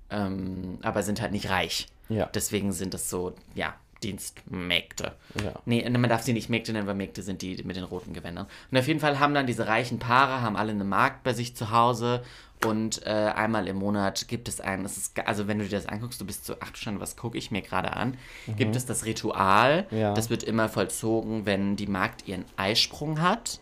Ähm, aber sind halt nicht reich. Ja. Deswegen sind das so, ja, Dienstmägde. Ja. Nee, man darf sie nicht Mägde nennen, weil Mägde sind die mit den roten Gewändern. Und auf jeden Fall haben dann diese reichen Paare, haben alle eine Magd bei sich zu Hause und äh, einmal im Monat gibt es ein, ist, also wenn du dir das anguckst, du bist so, ach du Schande, was gucke ich mir gerade an, gibt es das Ritual, Ja. das wird immer vollzogen, wenn die Magd ihren Eisprung hat.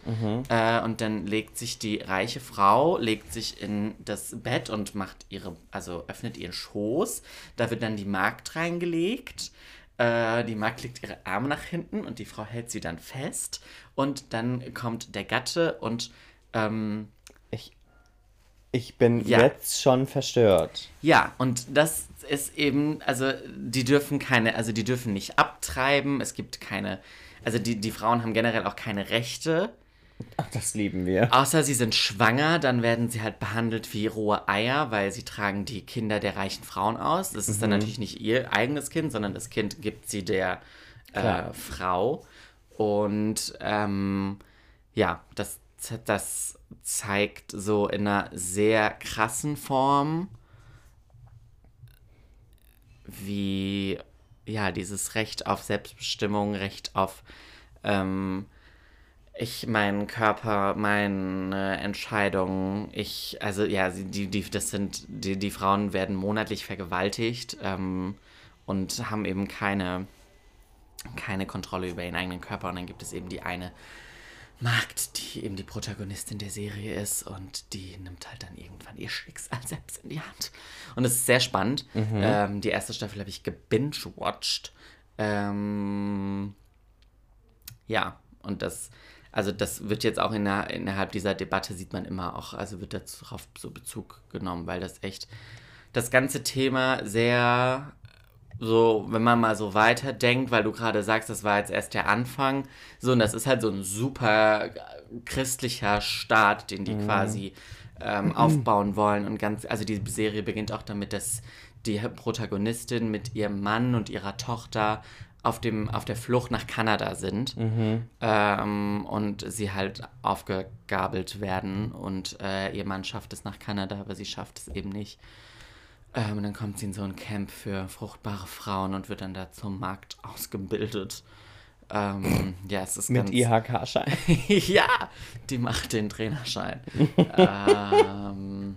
Äh, und dann legt sich die reiche Frau, legt sich in das Bett und macht ihre, also öffnet ihren Schoß, da wird dann die Magd reingelegt, äh, die Magd legt ihre Arme nach hinten und die Frau hält sie dann fest. Und dann kommt der Gatte und ähm, ich bin Ja. jetzt schon verstört. Ja, und das ist eben, also die dürfen keine, also die dürfen nicht abtreiben, es gibt keine, also die, die Frauen haben generell auch keine Rechte, Ach, das lieben wir. außer sie sind schwanger, dann werden sie halt behandelt wie rohe Eier, weil sie tragen die Kinder der reichen Frauen aus. Das ist dann natürlich nicht ihr eigenes Kind, sondern das Kind gibt sie der äh. Frau. Und ähm, ja, das, das zeigt so in einer sehr krassen Form, wie ja dieses Recht auf Selbstbestimmung, Recht auf ähm, ich meinen Körper, meine Entscheidungen, ich, also ja, die, die, das sind, die, die Frauen werden monatlich vergewaltigt ähm, und haben eben keine, keine Kontrolle über ihren eigenen Körper. Und dann gibt es eben die eine Magd, die eben die Protagonistin der Serie ist und die nimmt halt dann irgendwann ihr Schicksal selbst in die Hand. Und es ist sehr spannend. Ähm, die erste Staffel habe ich gebingewatcht. Ähm, ja, und das, also das wird jetzt auch in der, innerhalb dieser Debatte sieht man immer auch, also wird darauf so Bezug genommen, weil das echt das ganze Thema sehr so, wenn man mal so weiterdenkt, weil du gerade sagst, das war jetzt erst der Anfang, so, und das ist halt so ein super christlicher Staat, den die quasi ähm, aufbauen wollen und ganz, also die Serie beginnt auch damit, dass die Protagonistin mit ihrem Mann und ihrer Tochter auf, dem, auf der Flucht nach Kanada sind ähm, und sie halt aufgegabelt werden und äh, ihr Mann schafft es nach Kanada, aber sie schafft es eben nicht. Ähm, und dann kommt sie in so ein Camp für fruchtbare Frauen und wird dann da zum Markt ausgebildet. Ähm, ja, es ist Mit. IHK-Schein. <laughs> ja, die macht den Trainerschein. ähm,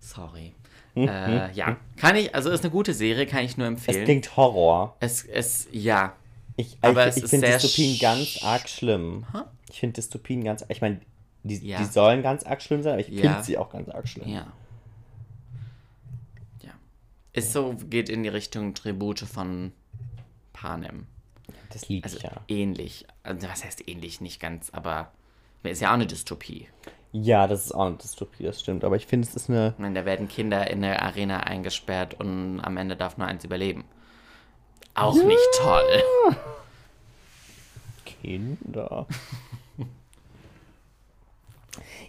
sorry. Äh, ja, kann ich, also ist eine gute Serie, kann ich nur Es empfehlen. klingt Horror. Es ist, ja, Ich, Aber ich, es ich ist finde Dystopien ganz arg schlimm. Hä? Ich finde Dystopien ganz, ich meine, die, Ja. die sollen ganz arg schlimm sein, aber ich Ja. finde sie auch ganz arg schlimm. Ja. Ist so, geht in die Richtung Tribute von Panem. Das liebe Also ja. ähnlich. Also was heißt ähnlich? Nicht ganz, aber ist ja auch eine Dystopie. Ja, das ist auch eine Dystopie, das stimmt. Aber ich finde, es ist eine. Meine, da werden Kinder in der Arena eingesperrt und am Ende darf nur eins überleben. Auch nicht toll. Kinder. <laughs>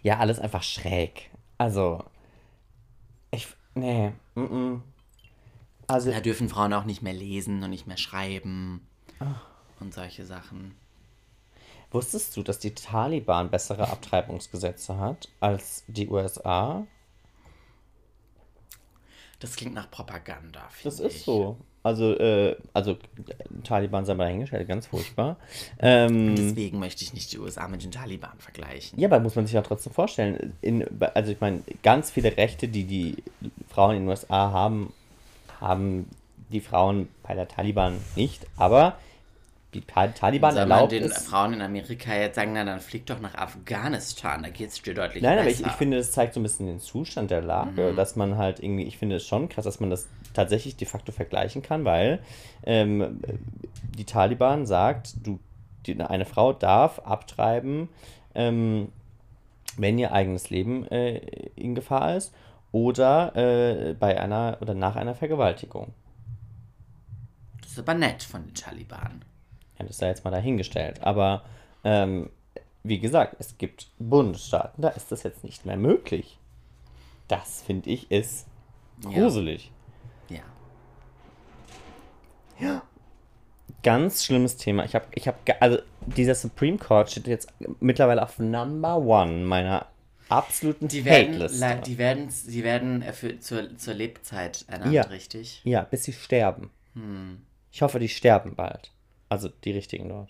ja, alles einfach schräg. Also. Ich. Nee. Mm -mm. Also. Da dürfen Frauen auch nicht mehr lesen und nicht mehr schreiben. Und solche Sachen. Wusstest du, dass die Taliban bessere Abtreibungsgesetze hat als die USA? Das klingt nach Propaganda. Das ist ich. so. Also, äh, also Taliban sei mal dahingestellt, ganz furchtbar. Ähm, Deswegen möchte ich nicht die USA mit den Taliban vergleichen. ja, aber muss man sich ja trotzdem vorstellen. In, also ich meine, ganz viele Rechte, die die Frauen in den USA haben, haben die Frauen bei der Taliban nicht. Aber die Ta Taliban Soll man erlaubt den es. Frauen in Amerika jetzt sagen, na dann flieg doch nach Afghanistan, da geht's dir deutlich Nein, aber besser. ich, ich finde, das zeigt so ein bisschen den Zustand der Lage, dass man halt irgendwie, ich finde es schon krass, dass man das tatsächlich de facto vergleichen kann, weil ähm, die Taliban sagt, du, die, eine Frau darf abtreiben, ähm, wenn ihr eigenes Leben äh, in Gefahr ist oder äh, bei einer oder nach einer Vergewaltigung. Das ist aber nett von den Taliban. Ja, das sei jetzt mal dahingestellt. Aber ähm, wie gesagt, es gibt Bundesstaaten, da ist das jetzt nicht mehr möglich. Das finde ich ist gruselig. Ja. Ganz schlimmes Thema. Ich habe, ich habe, also dieser Supreme Court steht jetzt mittlerweile auf Number One meiner absoluten Die werden, Hate-Liste. die werden, die werden äh, für, zur, zur Lebzeit ernannt, Ja. richtig? Ja, bis sie sterben. Hm. Ich hoffe, die sterben bald. Also die richtigen dort.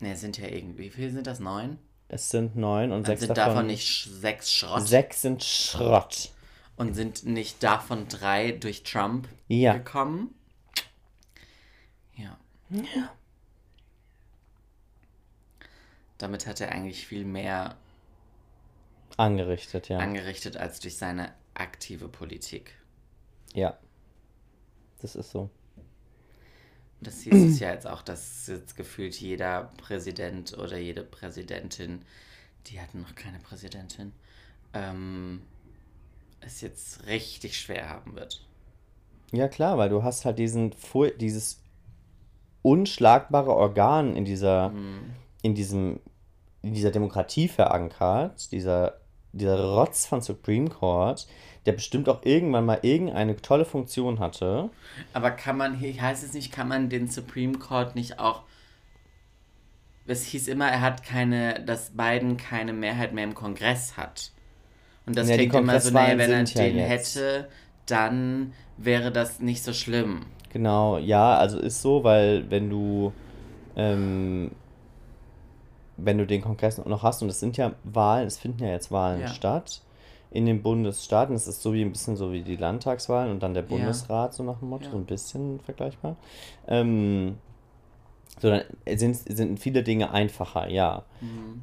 Ne, sind ja irgendwie, wie viele sind das? Neun? Es sind neun und Dann sechs sind davon, davon nicht sch- sechs Schrott sechs sind Schrott. und sind nicht davon drei durch Trump Ja. gekommen. Ja. Damit hat er eigentlich viel mehr Angerichtet, ja. angerichtet als durch seine aktive Politik. ja. Das ist so. Das hieß es ja jetzt auch, dass jetzt gefühlt jeder Präsident oder jede Präsidentin, die hatten noch keine Präsidentin, ähm, es jetzt richtig schwer haben wird. Ja, klar, weil du hast halt diesen, dieses unschlagbare Organ in dieser, in diesem, in dieser Demokratie verankert, dieser, dieser Rotz von Supreme Court, der bestimmt auch irgendwann mal irgendeine tolle Funktion hatte. Aber kann man, hier heißt es nicht, kann man den Supreme Court nicht auch. Es hieß immer, er hat keine, dass Biden keine Mehrheit mehr im Kongress hat. Und das Ja, klingt immer so, naja, wenn er ja den jetzt. hätte, dann wäre das nicht so schlimm. Genau, ja, also ist so, weil wenn du, ähm, wenn du den Kongress noch hast, und es sind ja Wahlen, es finden ja jetzt Wahlen Ja. statt in den Bundesstaaten, es ist so wie ein bisschen so wie die Landtagswahlen und dann der Bundesrat, so nach dem Motto, Ja. so ein bisschen vergleichbar. Ähm, so, dann sind, sind viele Dinge einfacher, ja.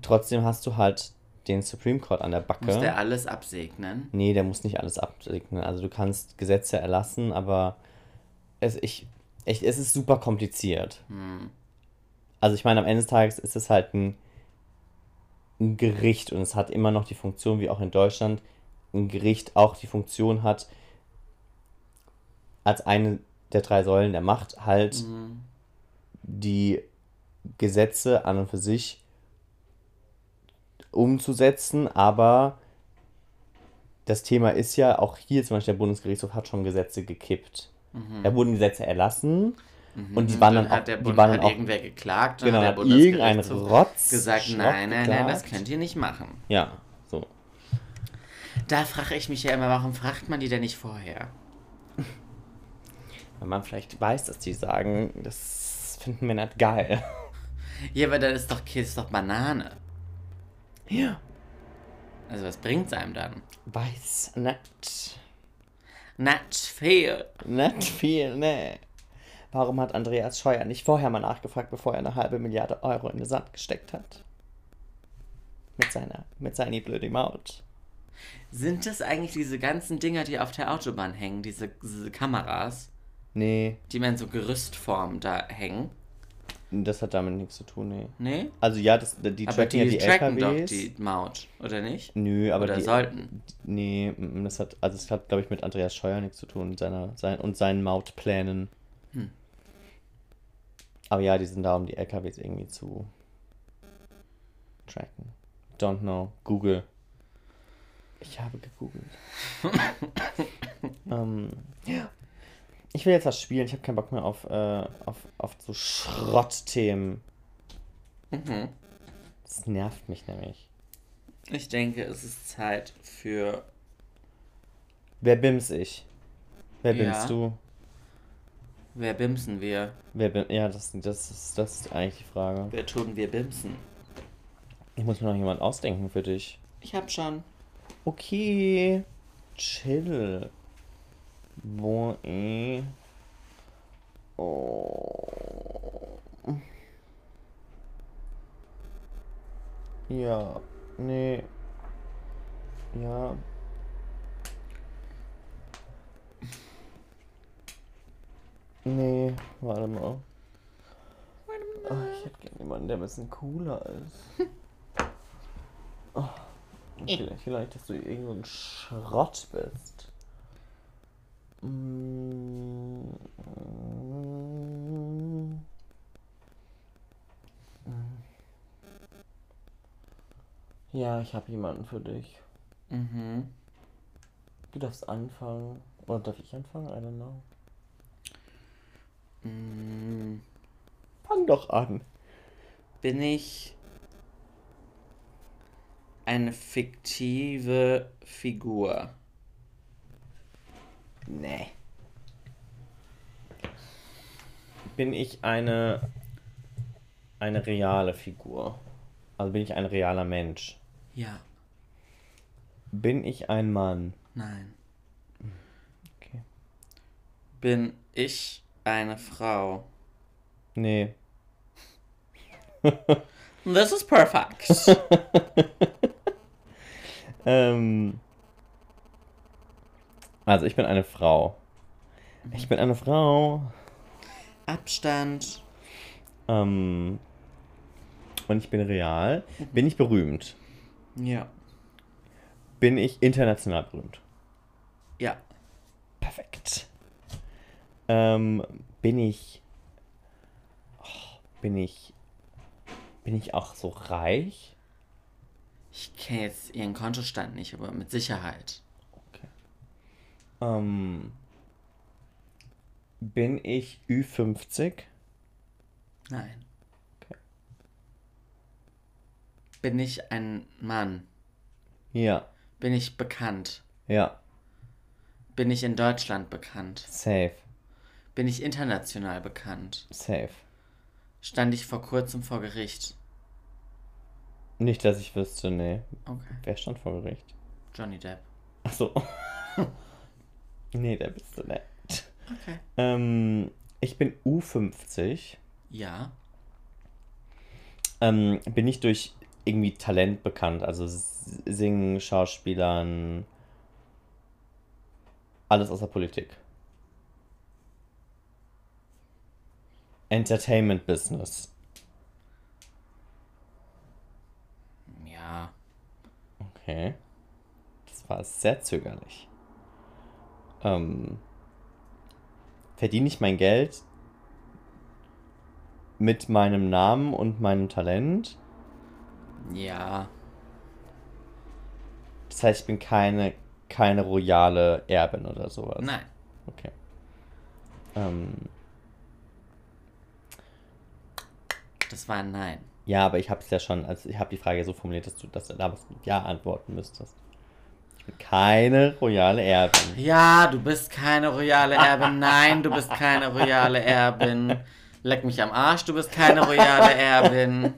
Trotzdem hast du halt den Supreme Court an der Backe. Muss der alles absegnen? Nee, der muss nicht alles absegnen. Also du kannst Gesetze erlassen, aber es, ich, ich, es ist super kompliziert. Also ich meine, am Ende des Tages ist es halt ein, ein Gericht und es hat immer noch die Funktion, wie auch in Deutschland, ein Gericht auch die Funktion hat, als eine der drei Säulen der Macht halt die Gesetze an und für sich umzusetzen, aber das Thema ist ja, auch hier zum Beispiel der Bundesgerichtshof hat schon Gesetze gekippt. Da wurden Gesetze erlassen und die waren dann, hat auch, der die Bund, waren hat dann auch irgendwer geklagt und genau, hat irgendein Rotz gesagt, nein, nein, nein, das geklagt. könnt ihr nicht machen. Ja, so. Da frage ich mich ja immer, warum fragt man die denn nicht vorher? Wenn man vielleicht weiß, dass die sagen, das finden wir nicht geil. Ja, aber das ist doch, ist doch Banane. Ja. Also was bringt's einem dann? Weiß nicht. Not viel. Nicht viel, ne. Warum hat Andreas Scheuer nicht vorher mal nachgefragt, bevor er eine halbe Milliarde Euro in den Sand gesteckt hat? Mit seiner, mit seiner blöde Maut. Sind das eigentlich diese ganzen Dinger, die auf der Autobahn hängen, diese, diese Kameras, Nee, die man in so Gerüstform da hängen? das hat damit nichts zu tun, nee. Nee? Also ja, das, die Aber tracken die, ja die tracken doch LKWs. die Maut, oder nicht? Nö, aber oder die, sollten. Nee, mm, das hat, also es hat, glaube ich, mit Andreas Scheuer nichts zu tun seiner, sein, und seinen Mautplänen. Hm. Aber ja, die sind da, um die LKWs irgendwie zu tracken. Don't know. Google. Ich habe gegoogelt. <laughs> ähm, ja. Ich will jetzt was spielen. Ich habe keinen Bock mehr auf, äh, auf, auf so Schrottthemen. Mhm. Das nervt mich nämlich. Ich denke, es ist Zeit für Wer bims ich? Wer Ja. bist du? Wer bimsen wir? Wer bin, ja, das, das, ist, das ist eigentlich die Frage. Wer tun wir bimsen? Ich muss mir noch jemand ausdenken für dich. Ich hab schon. Okay. Chill. Boy. Oh. Ja. Nee. Ja. Nee, warte mal. Ah, ich hätte gerne jemanden, der ein bisschen cooler ist. Oh, vielleicht, vielleicht, dass du irgend so ein Schrott bist. Mm, Ja, ich habe jemanden für dich. Mhm. Du darfst anfangen. Oder darf ich anfangen? I don't know. Mm, Fang doch an. bin ich eine fiktive Figur? Nee. Bin ich eine eine reale Figur? Also bin ich ein realer Mensch? Ja. Bin ich ein Mann? Nein. Okay. Bin ich eine Frau? Nee. <laughs> This is perfect. <laughs> Ähm, also ich bin eine Frau. Ich bin eine Frau. Abstand. Ähm, und ich bin real. Bin ich berühmt? Ja. Bin ich international berühmt? Ja. Perfekt. Ähm, bin ich. Oh, bin ich. Bin ich auch so reich? Ich kenne jetzt ihren Kontostand nicht, aber mit Sicherheit. Ähm, bin ich Ü50? Nein. Okay. Bin ich ein Mann? Ja. Bin ich bekannt? Ja. Bin ich in Deutschland bekannt? Safe. Bin ich international bekannt? Safe. Stand ich vor kurzem vor Gericht? Nicht, dass ich wüsste, nee. Okay. Wer stand vor Gericht? Johnny Depp. Achso. <laughs> nee, der bist du nicht. Okay. Ähm, ich bin U50. Ja. Ähm, bin ich durch irgendwie Talent bekannt, also Singen, Schauspielern, alles außer Politik. Entertainment Business. Ja. Okay. Das war sehr zögerlich. Ähm, verdiene ich mein Geld mit meinem Namen und meinem Talent? Ja. Das heißt, ich bin keine, keine royale Erbin oder sowas. Nein. Okay. Ähm, Das war ein Nein. ja, aber ich habe es ja schon, also ich habe die Frage so formuliert, dass du das damals mit Ja antworten müsstest. Ich bin keine royale Erbin. Ja, du bist keine royale Erbin. Nein, du bist keine royale Erbin. Leck mich am Arsch, du bist keine royale Erbin.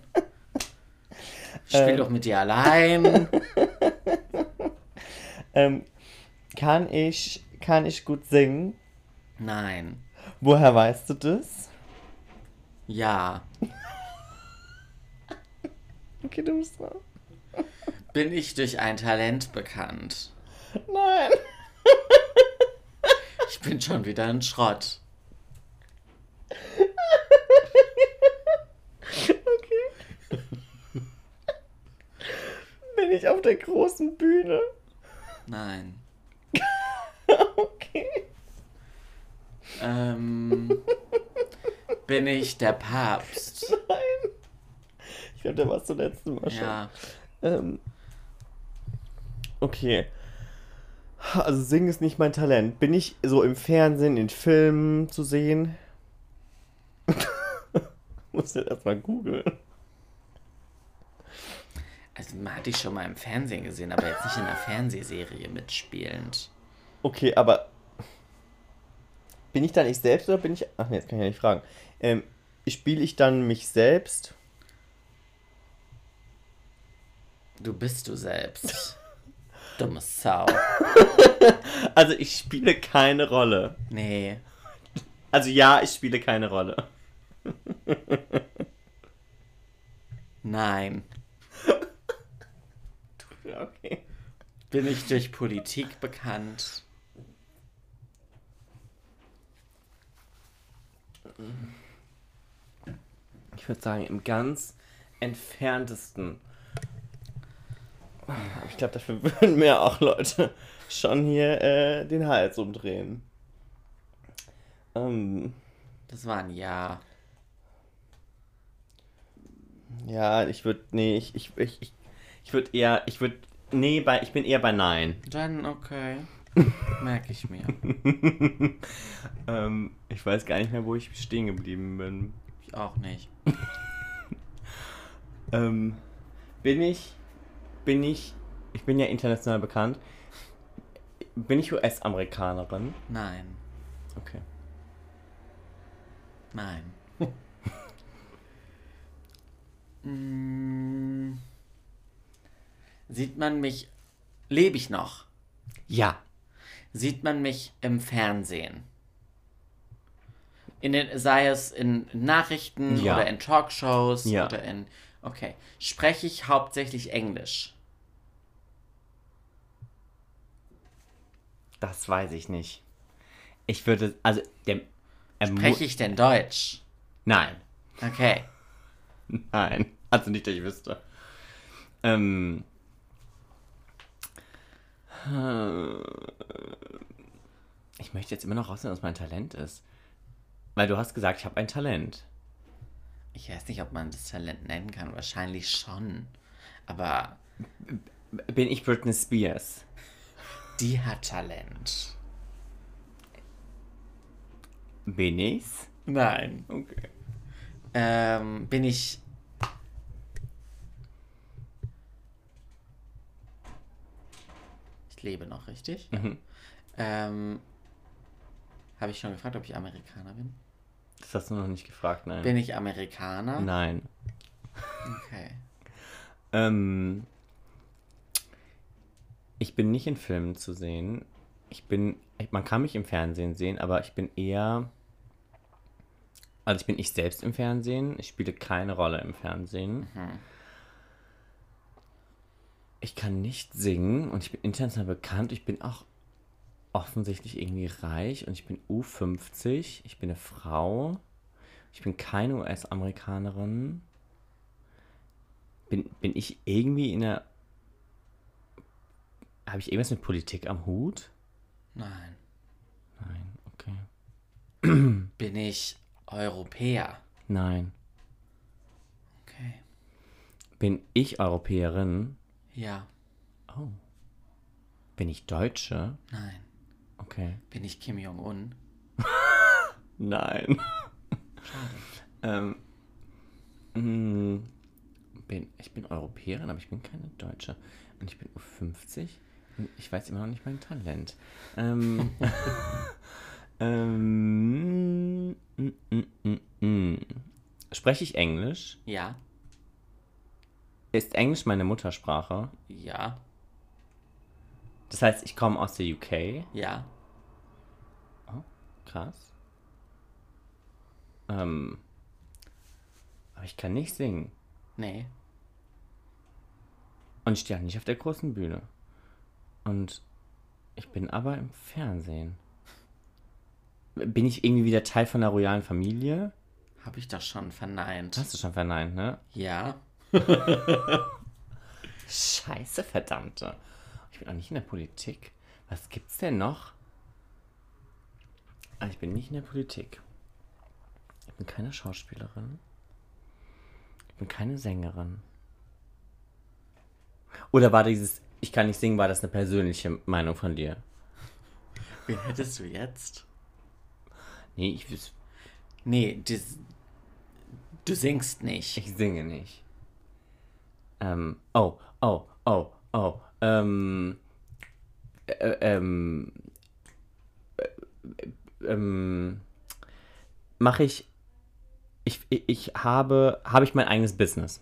Spiel Ähm. doch mit dir allein. <laughs> Ähm, kann ich, kann ich gut singen? Nein. Woher weißt du das? Ja. Okay, du bist dran. Bin ich durch ein Talent bekannt? Nein. Ich bin schon wieder ein Schrott. Okay. Bin ich auf der großen Bühne? Nein. Okay. Ähm, bin ich der Papst? Nein. Ich glaube, der war zuletzt Mal schon. Ja. Ähm, okay. Also singen ist nicht mein Talent. Bin ich so im Fernsehen, in Filmen zu sehen? <laughs> Muss jetzt erstmal googeln. Also man hat dich schon mal im Fernsehen gesehen, aber jetzt nicht in einer Fernsehserie mitspielend. Okay, aber bin ich dann ich selbst oder bin ich. Ach nee, jetzt kann ich ja nicht fragen. Ähm, Spiele ich dann mich selbst? Du bist du selbst. Dumme Sau. <laughs> Also ich spiele keine Rolle. Nee. Also ja, ich spiele keine Rolle. Nein. Okay. Bin ich durch Politik bekannt? Ich würde sagen, im ganz entferntesten. Ich glaube, dafür <laughs> würden mir auch Leute schon hier äh, den Hals umdrehen. Ähm, Das war ein Ja. ja, ich würde. Nee, ich, ich, ich, ich, würde eher. Ich würde. Nee, bei, ich bin eher bei Nein. Dann okay. <laughs> Merke ich mir. <laughs> Ähm, ich weiß gar nicht mehr, wo ich stehen geblieben bin. Ich auch nicht. Ähm, bin ich, bin ich, ich bin ja international bekannt. Bin ich US-Amerikanerin? Nein. Okay. Nein. <laughs> Mm. Sieht man mich. Lebe ich noch? Ja. Sieht man mich im Fernsehen? In den, sei es in Nachrichten Ja. oder in Talkshows Ja. oder in. Okay. Spreche ich hauptsächlich Englisch? Das weiß ich nicht. Ich würde, also, der, er Spreche ich denn Deutsch? Nein. Okay. <laughs> Nein. Also nicht, dass ich wüsste. Ähm. äh, Ich möchte jetzt immer noch rausfinden, was mein Talent ist. Weil du hast gesagt, ich habe ein Talent. Ich weiß nicht, ob man das Talent nennen kann. Wahrscheinlich schon. Aber Bin ich Britney Spears? Die hat Talent. Bin ich's? Nein. Okay. Ähm, bin ich. Ich lebe noch, richtig? Mhm. Ähm, Habe ich schon gefragt, ob ich Amerikaner bin? Das hast du noch nicht gefragt, nein. Bin ich Amerikaner? Nein. Okay. Ähm, ich bin nicht in Filmen zu sehen. Ich bin, man kann mich im Fernsehen sehen, aber ich bin eher, also ich bin ich selbst im Fernsehen. Ich spiele keine Rolle im Fernsehen. Ich kann nicht singen und ich bin international bekannt. Ich bin auch offensichtlich irgendwie reich und ich bin U50. Ich bin eine Frau. Ich bin keine US-Amerikanerin. Bin, bin ich irgendwie in der. Habe ich irgendwas mit Politik am Hut? Nein. Nein, okay. <clears throat> Bin ich Europäer? Nein. Okay. Bin ich Europäerin? Ja. Oh. Bin ich Deutsche? Nein. Okay. Bin ich Kim Jong-un? <laughs> Nein. Schade. ähm, mh, bin, ich bin Europäerin, aber ich bin keine Deutsche. Und ich bin U50. Ich weiß immer noch nicht mein Talent. Ähm, <laughs> ähm, mm, mm, mm. Spreche ich Englisch? Ja. Ist Englisch meine Muttersprache? Ja. Das heißt, ich komme aus der UK. Ja. Krass. Ähm, aber ich kann nicht singen. Nee. Und ich stehe auch nicht auf der großen Bühne. Und ich bin aber im Fernsehen. Bin ich irgendwie wieder Teil von der royalen Familie? Habe ich doch schon verneint. Hast du schon verneint, ne? Ja. <laughs> Scheiße, verdammte. Ich bin auch nicht in der Politik. Was gibt's denn noch? Ah, ich bin nicht in der Politik. Ich bin keine Schauspielerin. Ich bin keine Sängerin. Oder war dieses, ich kann nicht singen, war das eine persönliche Meinung von dir? Wen hättest du jetzt? Nee, ich, Nee, du, du singst nicht. ich singe nicht. Ähm, oh, oh, oh, oh, ähm, äh, ähm, äh, ähm, mache ich, ich, ich, ich habe, habe ich mein eigenes Business.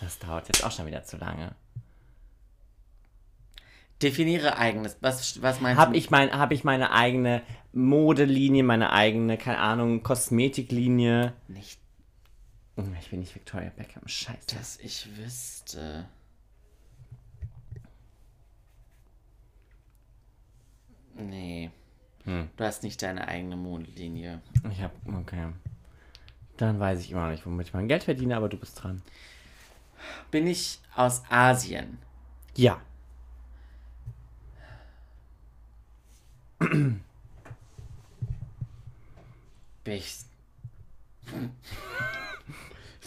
Das dauert jetzt auch schon wieder zu lange. Definiere eigenes. Was, was meinst Habe du? ich, mein, hab ich meine eigene Modelinie, meine eigene, keine Ahnung, Kosmetiklinie? Nicht, Oh, Ich bin nicht Victoria Beckham, scheiße. dass ich wüsste. Nee. Hm. Du hast nicht deine eigene Mondlinie. Ich hab, okay. Dann weiß ich immer noch nicht, womit ich mein Geld verdiene, aber du bist dran. Bin ich aus Asien? Ja. Bin ich.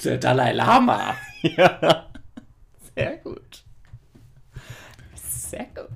Der Dalai Lama. <laughs> Ja. Sehr gut. Sehr gut.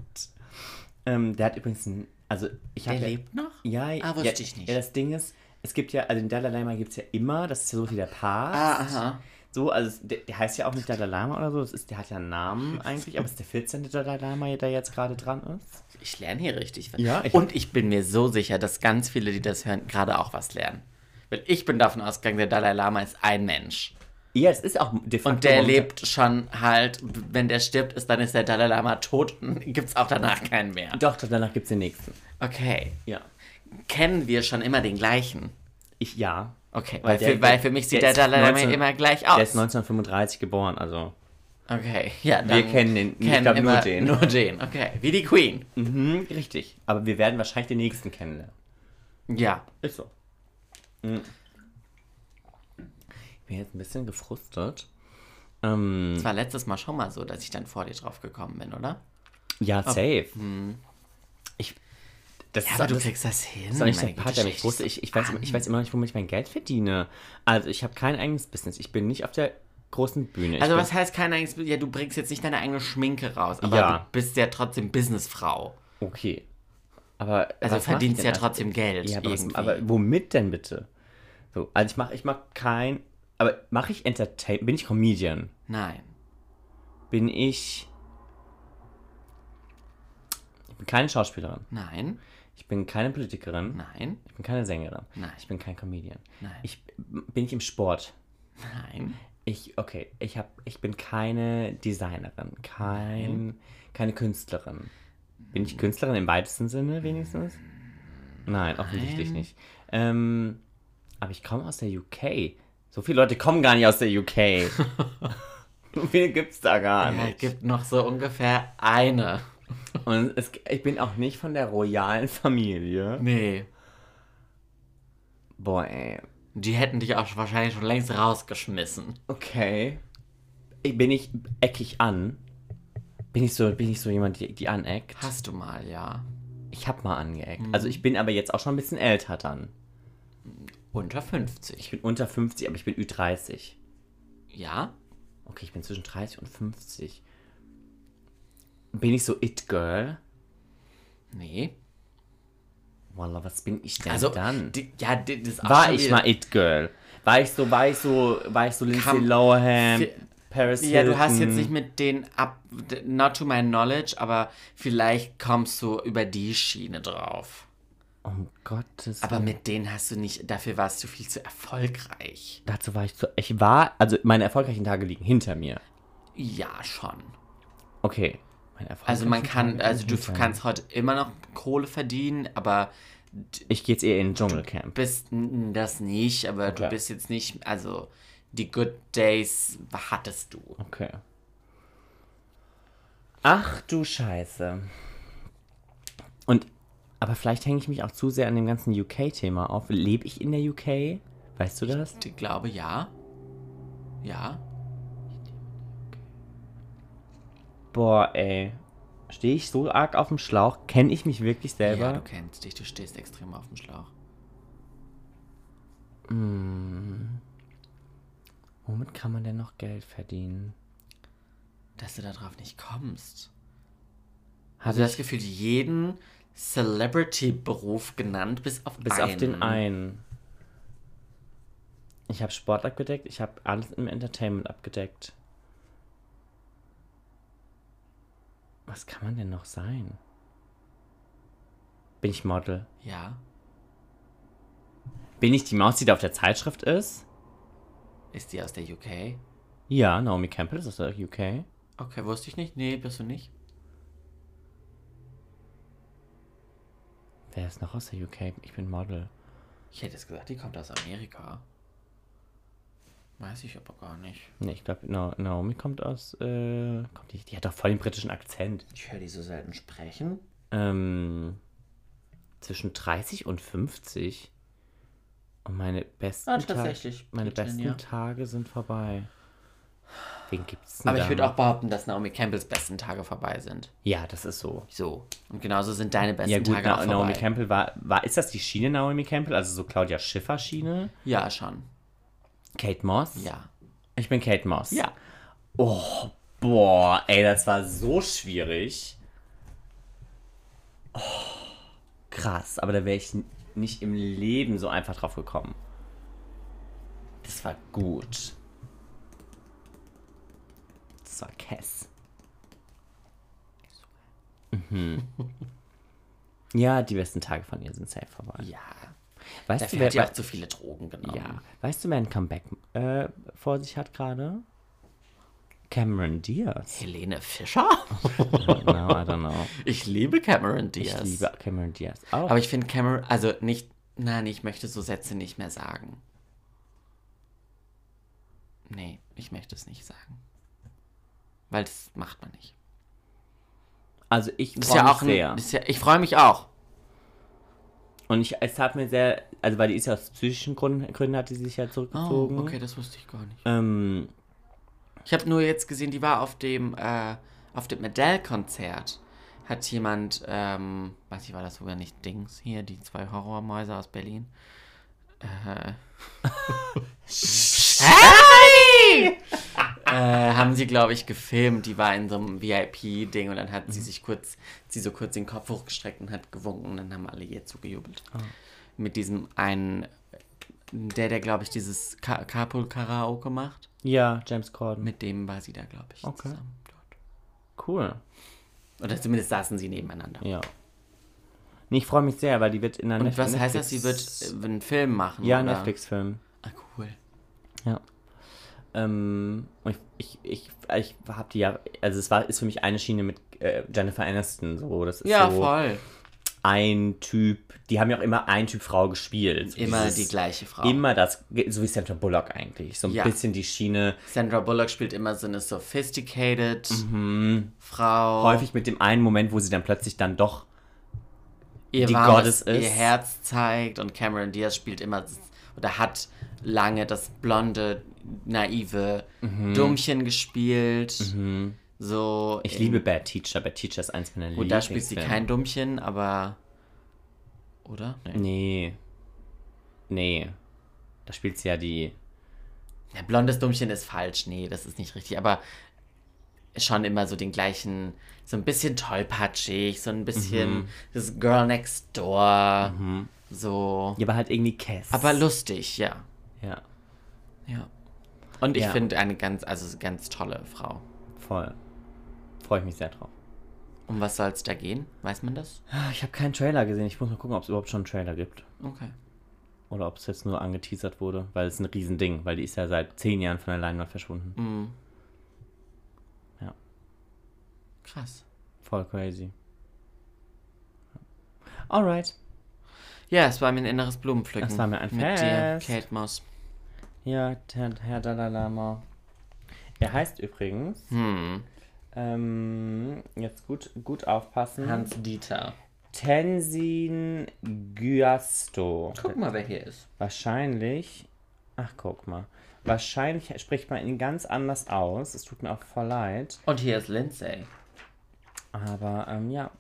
Ähm, der hat übrigens ein, also ich Der ja, lebt noch? ja, Ah, wusste ja, ich nicht. Ja, das Ding ist, es gibt ja, also den Dalai Lama gibt es ja immer, das ist ja so wie der Papst. Ah, aha. So, also der, der heißt ja auch nicht Dalai Lama oder so, das ist, der hat ja einen Namen <laughs> eigentlich, aber es ist der 14. Dalai Lama, der jetzt gerade dran ist. Ich lerne hier richtig was. Ja, ich- Und ich bin mir so sicher, dass ganz viele, die das hören, gerade auch was lernen. Weil ich bin davon ausgegangen, der Dalai Lama ist ein Mensch. Ja, es ist auch de facto Und der momentan- lebt schon halt, wenn der stirbt, ist, dann ist der Dalai Lama tot und <laughs> gibt es auch danach keinen mehr. Doch, danach gibt es den nächsten. Okay. Ja. Kennen wir schon immer den gleichen? Ich, ja. Okay, Weil weil, der- für, weil für mich sieht der der, Dalai Lama 19 immer gleich aus. Der ist 1935 geboren, also. okay, ja, Wir dann kennen den- ich kennen glaub, nur immer den. Nur den, okay. Wie die Queen. Mhm, richtig. Aber wir werden wahrscheinlich den nächsten kennenlernen. Ja. Ist so. Mhm. Ich bin jetzt ein bisschen gefrustet. Ähm, Das war letztes Mal schon mal so, dass ich dann vor dir drauf gekommen bin, oder? ja, safe. Ich, das Ja, ist aber du alles- kriegst das hin. Das ist auch nicht der Part, der mich wusste. Ich, ich, weiß, ich weiß immer noch nicht, womit ich mein Geld verdiene. Also, ich habe kein eigenes Business. Ich bin nicht auf der großen Bühne. Ich Also was heißt kein eigenes Ja, du bringst jetzt nicht deine eigene Schminke raus, aber Ja. du bist ja trotzdem Businessfrau. Okay. Aber. Also verdienst ja denn als- trotzdem Geld Ja, aber, irgendwie. aber womit denn bitte? So, also ich mache ich mach kein. Aber mache ich Entertainment? Bin ich Comedian? Nein. Bin ich. Ich bin keine Schauspielerin. Nein. Ich bin keine Politikerin. Nein. Ich bin keine Sängerin. Nein. Ich bin kein Comedian. Nein. Ich bin ich im Sport. Nein. Ich, okay, ich hab, ich bin keine Designerin, kein, keine Künstlerin. Bin ich Künstlerin im weitesten Sinne wenigstens? Nein, offensichtlich Nein. nicht. Ähm, aber ich komme aus der UK. So viele Leute kommen gar nicht aus der UK. <laughs> so viele gibt's da gar Es nicht. gibt noch so ungefähr eine. Und es, ich bin auch nicht von der royalen Familie. Nee. Boah, ey. Die hätten dich auch wahrscheinlich schon längst rausgeschmissen. Okay. Ich- Bin ich eckig an? Bin ich so, bin ich so jemand, die, die aneckt? Hast du mal, ja. Ich hab mal angeeckt. Also ich bin aber jetzt auch schon ein bisschen älter dann. Unter 50. Ich bin unter 50, aber ich bin Ü30. Ja? Okay, ich bin zwischen 30 und 50. Bin ich so It-Girl? Nee. Wallah, was bin ich denn Also, dann? Die, ja, die, das war ich mal It-Girl? War ich so, war ich so, war ich so Lindsay Lohan, Paris Ja, du hast Hilton? jetzt nicht mit den ab, not to my knowledge, aber vielleicht kommst du über die Schiene drauf. Um Gottes Aber Willen. mit denen hast du nicht, dafür warst du viel zu erfolgreich. Dazu war ich zu. Ich war, also meine erfolgreichen Tage liegen hinter mir. Ja, schon. Okay. Also man kann, also du kannst heute immer noch Kohle verdienen, aber Ich gehe jetzt eher in den Dschungelcamp. bist das nicht, aber du Okay. bist jetzt nicht, also die Good Days hattest du. Okay. Ach du Scheiße. Und, aber vielleicht hänge ich mich auch zu sehr an dem ganzen UK-Thema auf. Lebe ich in der UK? Weißt du das? Ich glaube, ja. Ja. Boah, ey. Stehe ich so arg auf dem Schlauch? Kenne ich mich wirklich Ja, selber? du kennst dich, du stehst extrem auf dem Schlauch. Womit kann man denn noch Geld verdienen? Dass du darauf nicht kommst. Habe Also das ich Gefühl, jeden Celebrity-Beruf genannt, bis auf bis einen. auf den einen. Ich habe Sport abgedeckt, ich habe alles im Entertainment abgedeckt. Was kann man denn noch sein? Bin ich Model? Ja. Bin ich die Maus, die da auf der Zeitschrift ist? Ist die aus der UK? Ja, Naomi Campbell ist aus der UK. Okay, wusste ich nicht. Nee, bist du nicht. Wer ist noch aus der UK? Ich bin Model. Ich hätte jetzt gesagt, die kommt aus Amerika. Weiß ich aber gar nicht. Nee, ich glaube, Naomi kommt aus. Äh, kommt die, die hat doch voll den britischen Akzent. Ich höre die so selten sprechen. Ähm, zwischen 30 und 50. Und meine besten, Ah, Tage, tatsächlich. meine Britin, besten ja. Tage sind vorbei. Wen gibt's denn Aber ich würde auch behaupten, dass Naomi Campbells besten Tage vorbei sind. Ja, das ist so. So. Und genauso sind deine besten Ja gut, Tage Na auch vorbei. Naomi Campbell war, war. Ist das die Schiene Naomi Campbell? Also so Claudia Schiffer Schiene? Ja, schon. Kate Moss? Ja. Ich bin Kate Moss. Ja. Oh, boah, ey, das war so schwierig. Oh, krass, aber da wäre ich nicht im Leben so einfach drauf gekommen. Das war gut. Das war Cass. Mhm. <laughs> Ja, die besten Tage von ihr sind safe vorbei. Ja. Weißt du, Dafür wer, hat die auch zu viele Drogen genommen. ja. weißt du, wer ein Comeback äh, vor sich hat gerade? Cameron Diaz. Helene Fischer? No, I don't know. <laughs> Ich liebe Cameron Diaz. Ich liebe Cameron Diaz auch. Aber ich finde Cameron, also nicht, nein, ich möchte so Sätze nicht mehr sagen. Nee, ich möchte es nicht sagen. Weil das macht man nicht. also ich freue ja mich ein, sehr. ist ja, ich freue mich auch. Und ich, es hat mir sehr, also weil die ist ja aus psychischen Gründen, Gründen hat die sich ja Oh, zurückgezogen. okay, das wusste ich gar nicht. Ähm, Ich habe nur jetzt gesehen, die war auf dem, äh, auf dem Adele-Konzert. Hat jemand, ähm, weiß ich, war das sogar nicht Dings hier, die zwei Horrormäuse aus Berlin. Äh, <laughs> äh, haben sie, glaube ich, gefilmt. Die war in so einem VIP-Ding und dann hat sie sich kurz, sie so kurz den Kopf hochgestreckt und hat gewunken und dann haben alle ihr zugejubelt. Mit diesem einen, der, der, glaube ich, dieses Ka Carpool Karaoke macht. ja, James Corden. Mit dem war sie da, glaube ich, Okay. zusammen dort. cool. Oder zumindest saßen sie nebeneinander. Ja. Nee, ich freue mich sehr, weil die wird in einer Und was Netflix- heißt das? Sie wird äh, einen Film machen? Ja, oder? Netflix-Film. Ah, cool. Ja. Ähm, ich, ich, ich, ich habe die ja, also es war, ist für mich eine Schiene mit äh, Jennifer Aniston, so, das ist Ja, so voll. ein Typ, die haben ja auch immer ein Typ Frau gespielt. So Immer dieses- die gleiche Frau. Immer das, so wie Sandra Bullock eigentlich, so ein Ja. bisschen die Schiene, Sandra Bullock spielt immer so eine sophisticated Frau. Mhm. häufig mit dem einen Moment, wo sie dann plötzlich dann doch, ihr die Goddess ist. ihr Herz zeigt und Cameron Diaz spielt immer oder hat lange das blonde, naive Dummchen gespielt. So. Mhm. ich in- liebe Bad Teacher, Bad Teacher ist eins meiner Gut, da spielt sie kein Dummchen, aber. Oder? Nee. Nee. Nee. Da spielt sie ja die, Ja, blondes Dummchen ist falsch. Nee, das ist nicht richtig. Aber schon immer so den gleichen, so ein bisschen tollpatschig, so ein bisschen Mhm. das Girl Next Door. So. ja, aber halt irgendwie Cass. Aber lustig, ja. Ja, Ja. Und ich Ja. finde eine ganz, also ganz tolle Frau. voll. Freue ich mich sehr drauf. Um was soll es da gehen? Weiß man das? Ah, Ich habe keinen Trailer gesehen. Ich muss mal gucken, ob es überhaupt schon einen Trailer gibt. Okay. Oder ob es jetzt nur angeteasert wurde, weil es ein Riesending, weil die ist ja seit zehn Jahren von der Leinwand verschwunden. Mhm. Ja. Krass. Voll crazy. Alright. Ja, es war mir ein inneres Blumenpflücken. Es war mir ein Mit dir, Fest. Kate Moss. Ja, Herr, Herr Dalai Lama. Er heißt übrigens, Hm. ähm, jetzt gut, gut aufpassen, Hans Dieter. Tenzin Gyasto. Guck mal, wer hier ist. Wahrscheinlich, ach guck mal, wahrscheinlich spricht man ihn ganz anders aus. Es tut mir auch voll leid. Und hier ist Lindsay. Aber ähm, ja,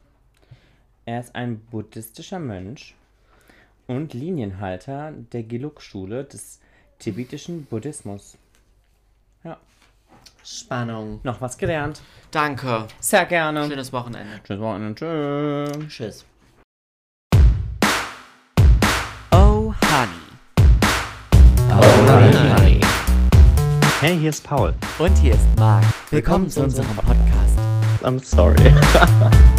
er ist ein buddhistischer Mönch und Linienhalter der Gelug-Schule des tibetischen Buddhismus. Ja, Spannung. noch was gelernt. Danke. Sehr gerne. Schönes Wochenende. Tschüss, Wochenende. Tschüss. Tschüss. Oh, Honey. Oh, honey. Hey, hier ist Paul. Und hier ist Marc. Willkommen zu unserem Podcast. I'm sorry. <laughs>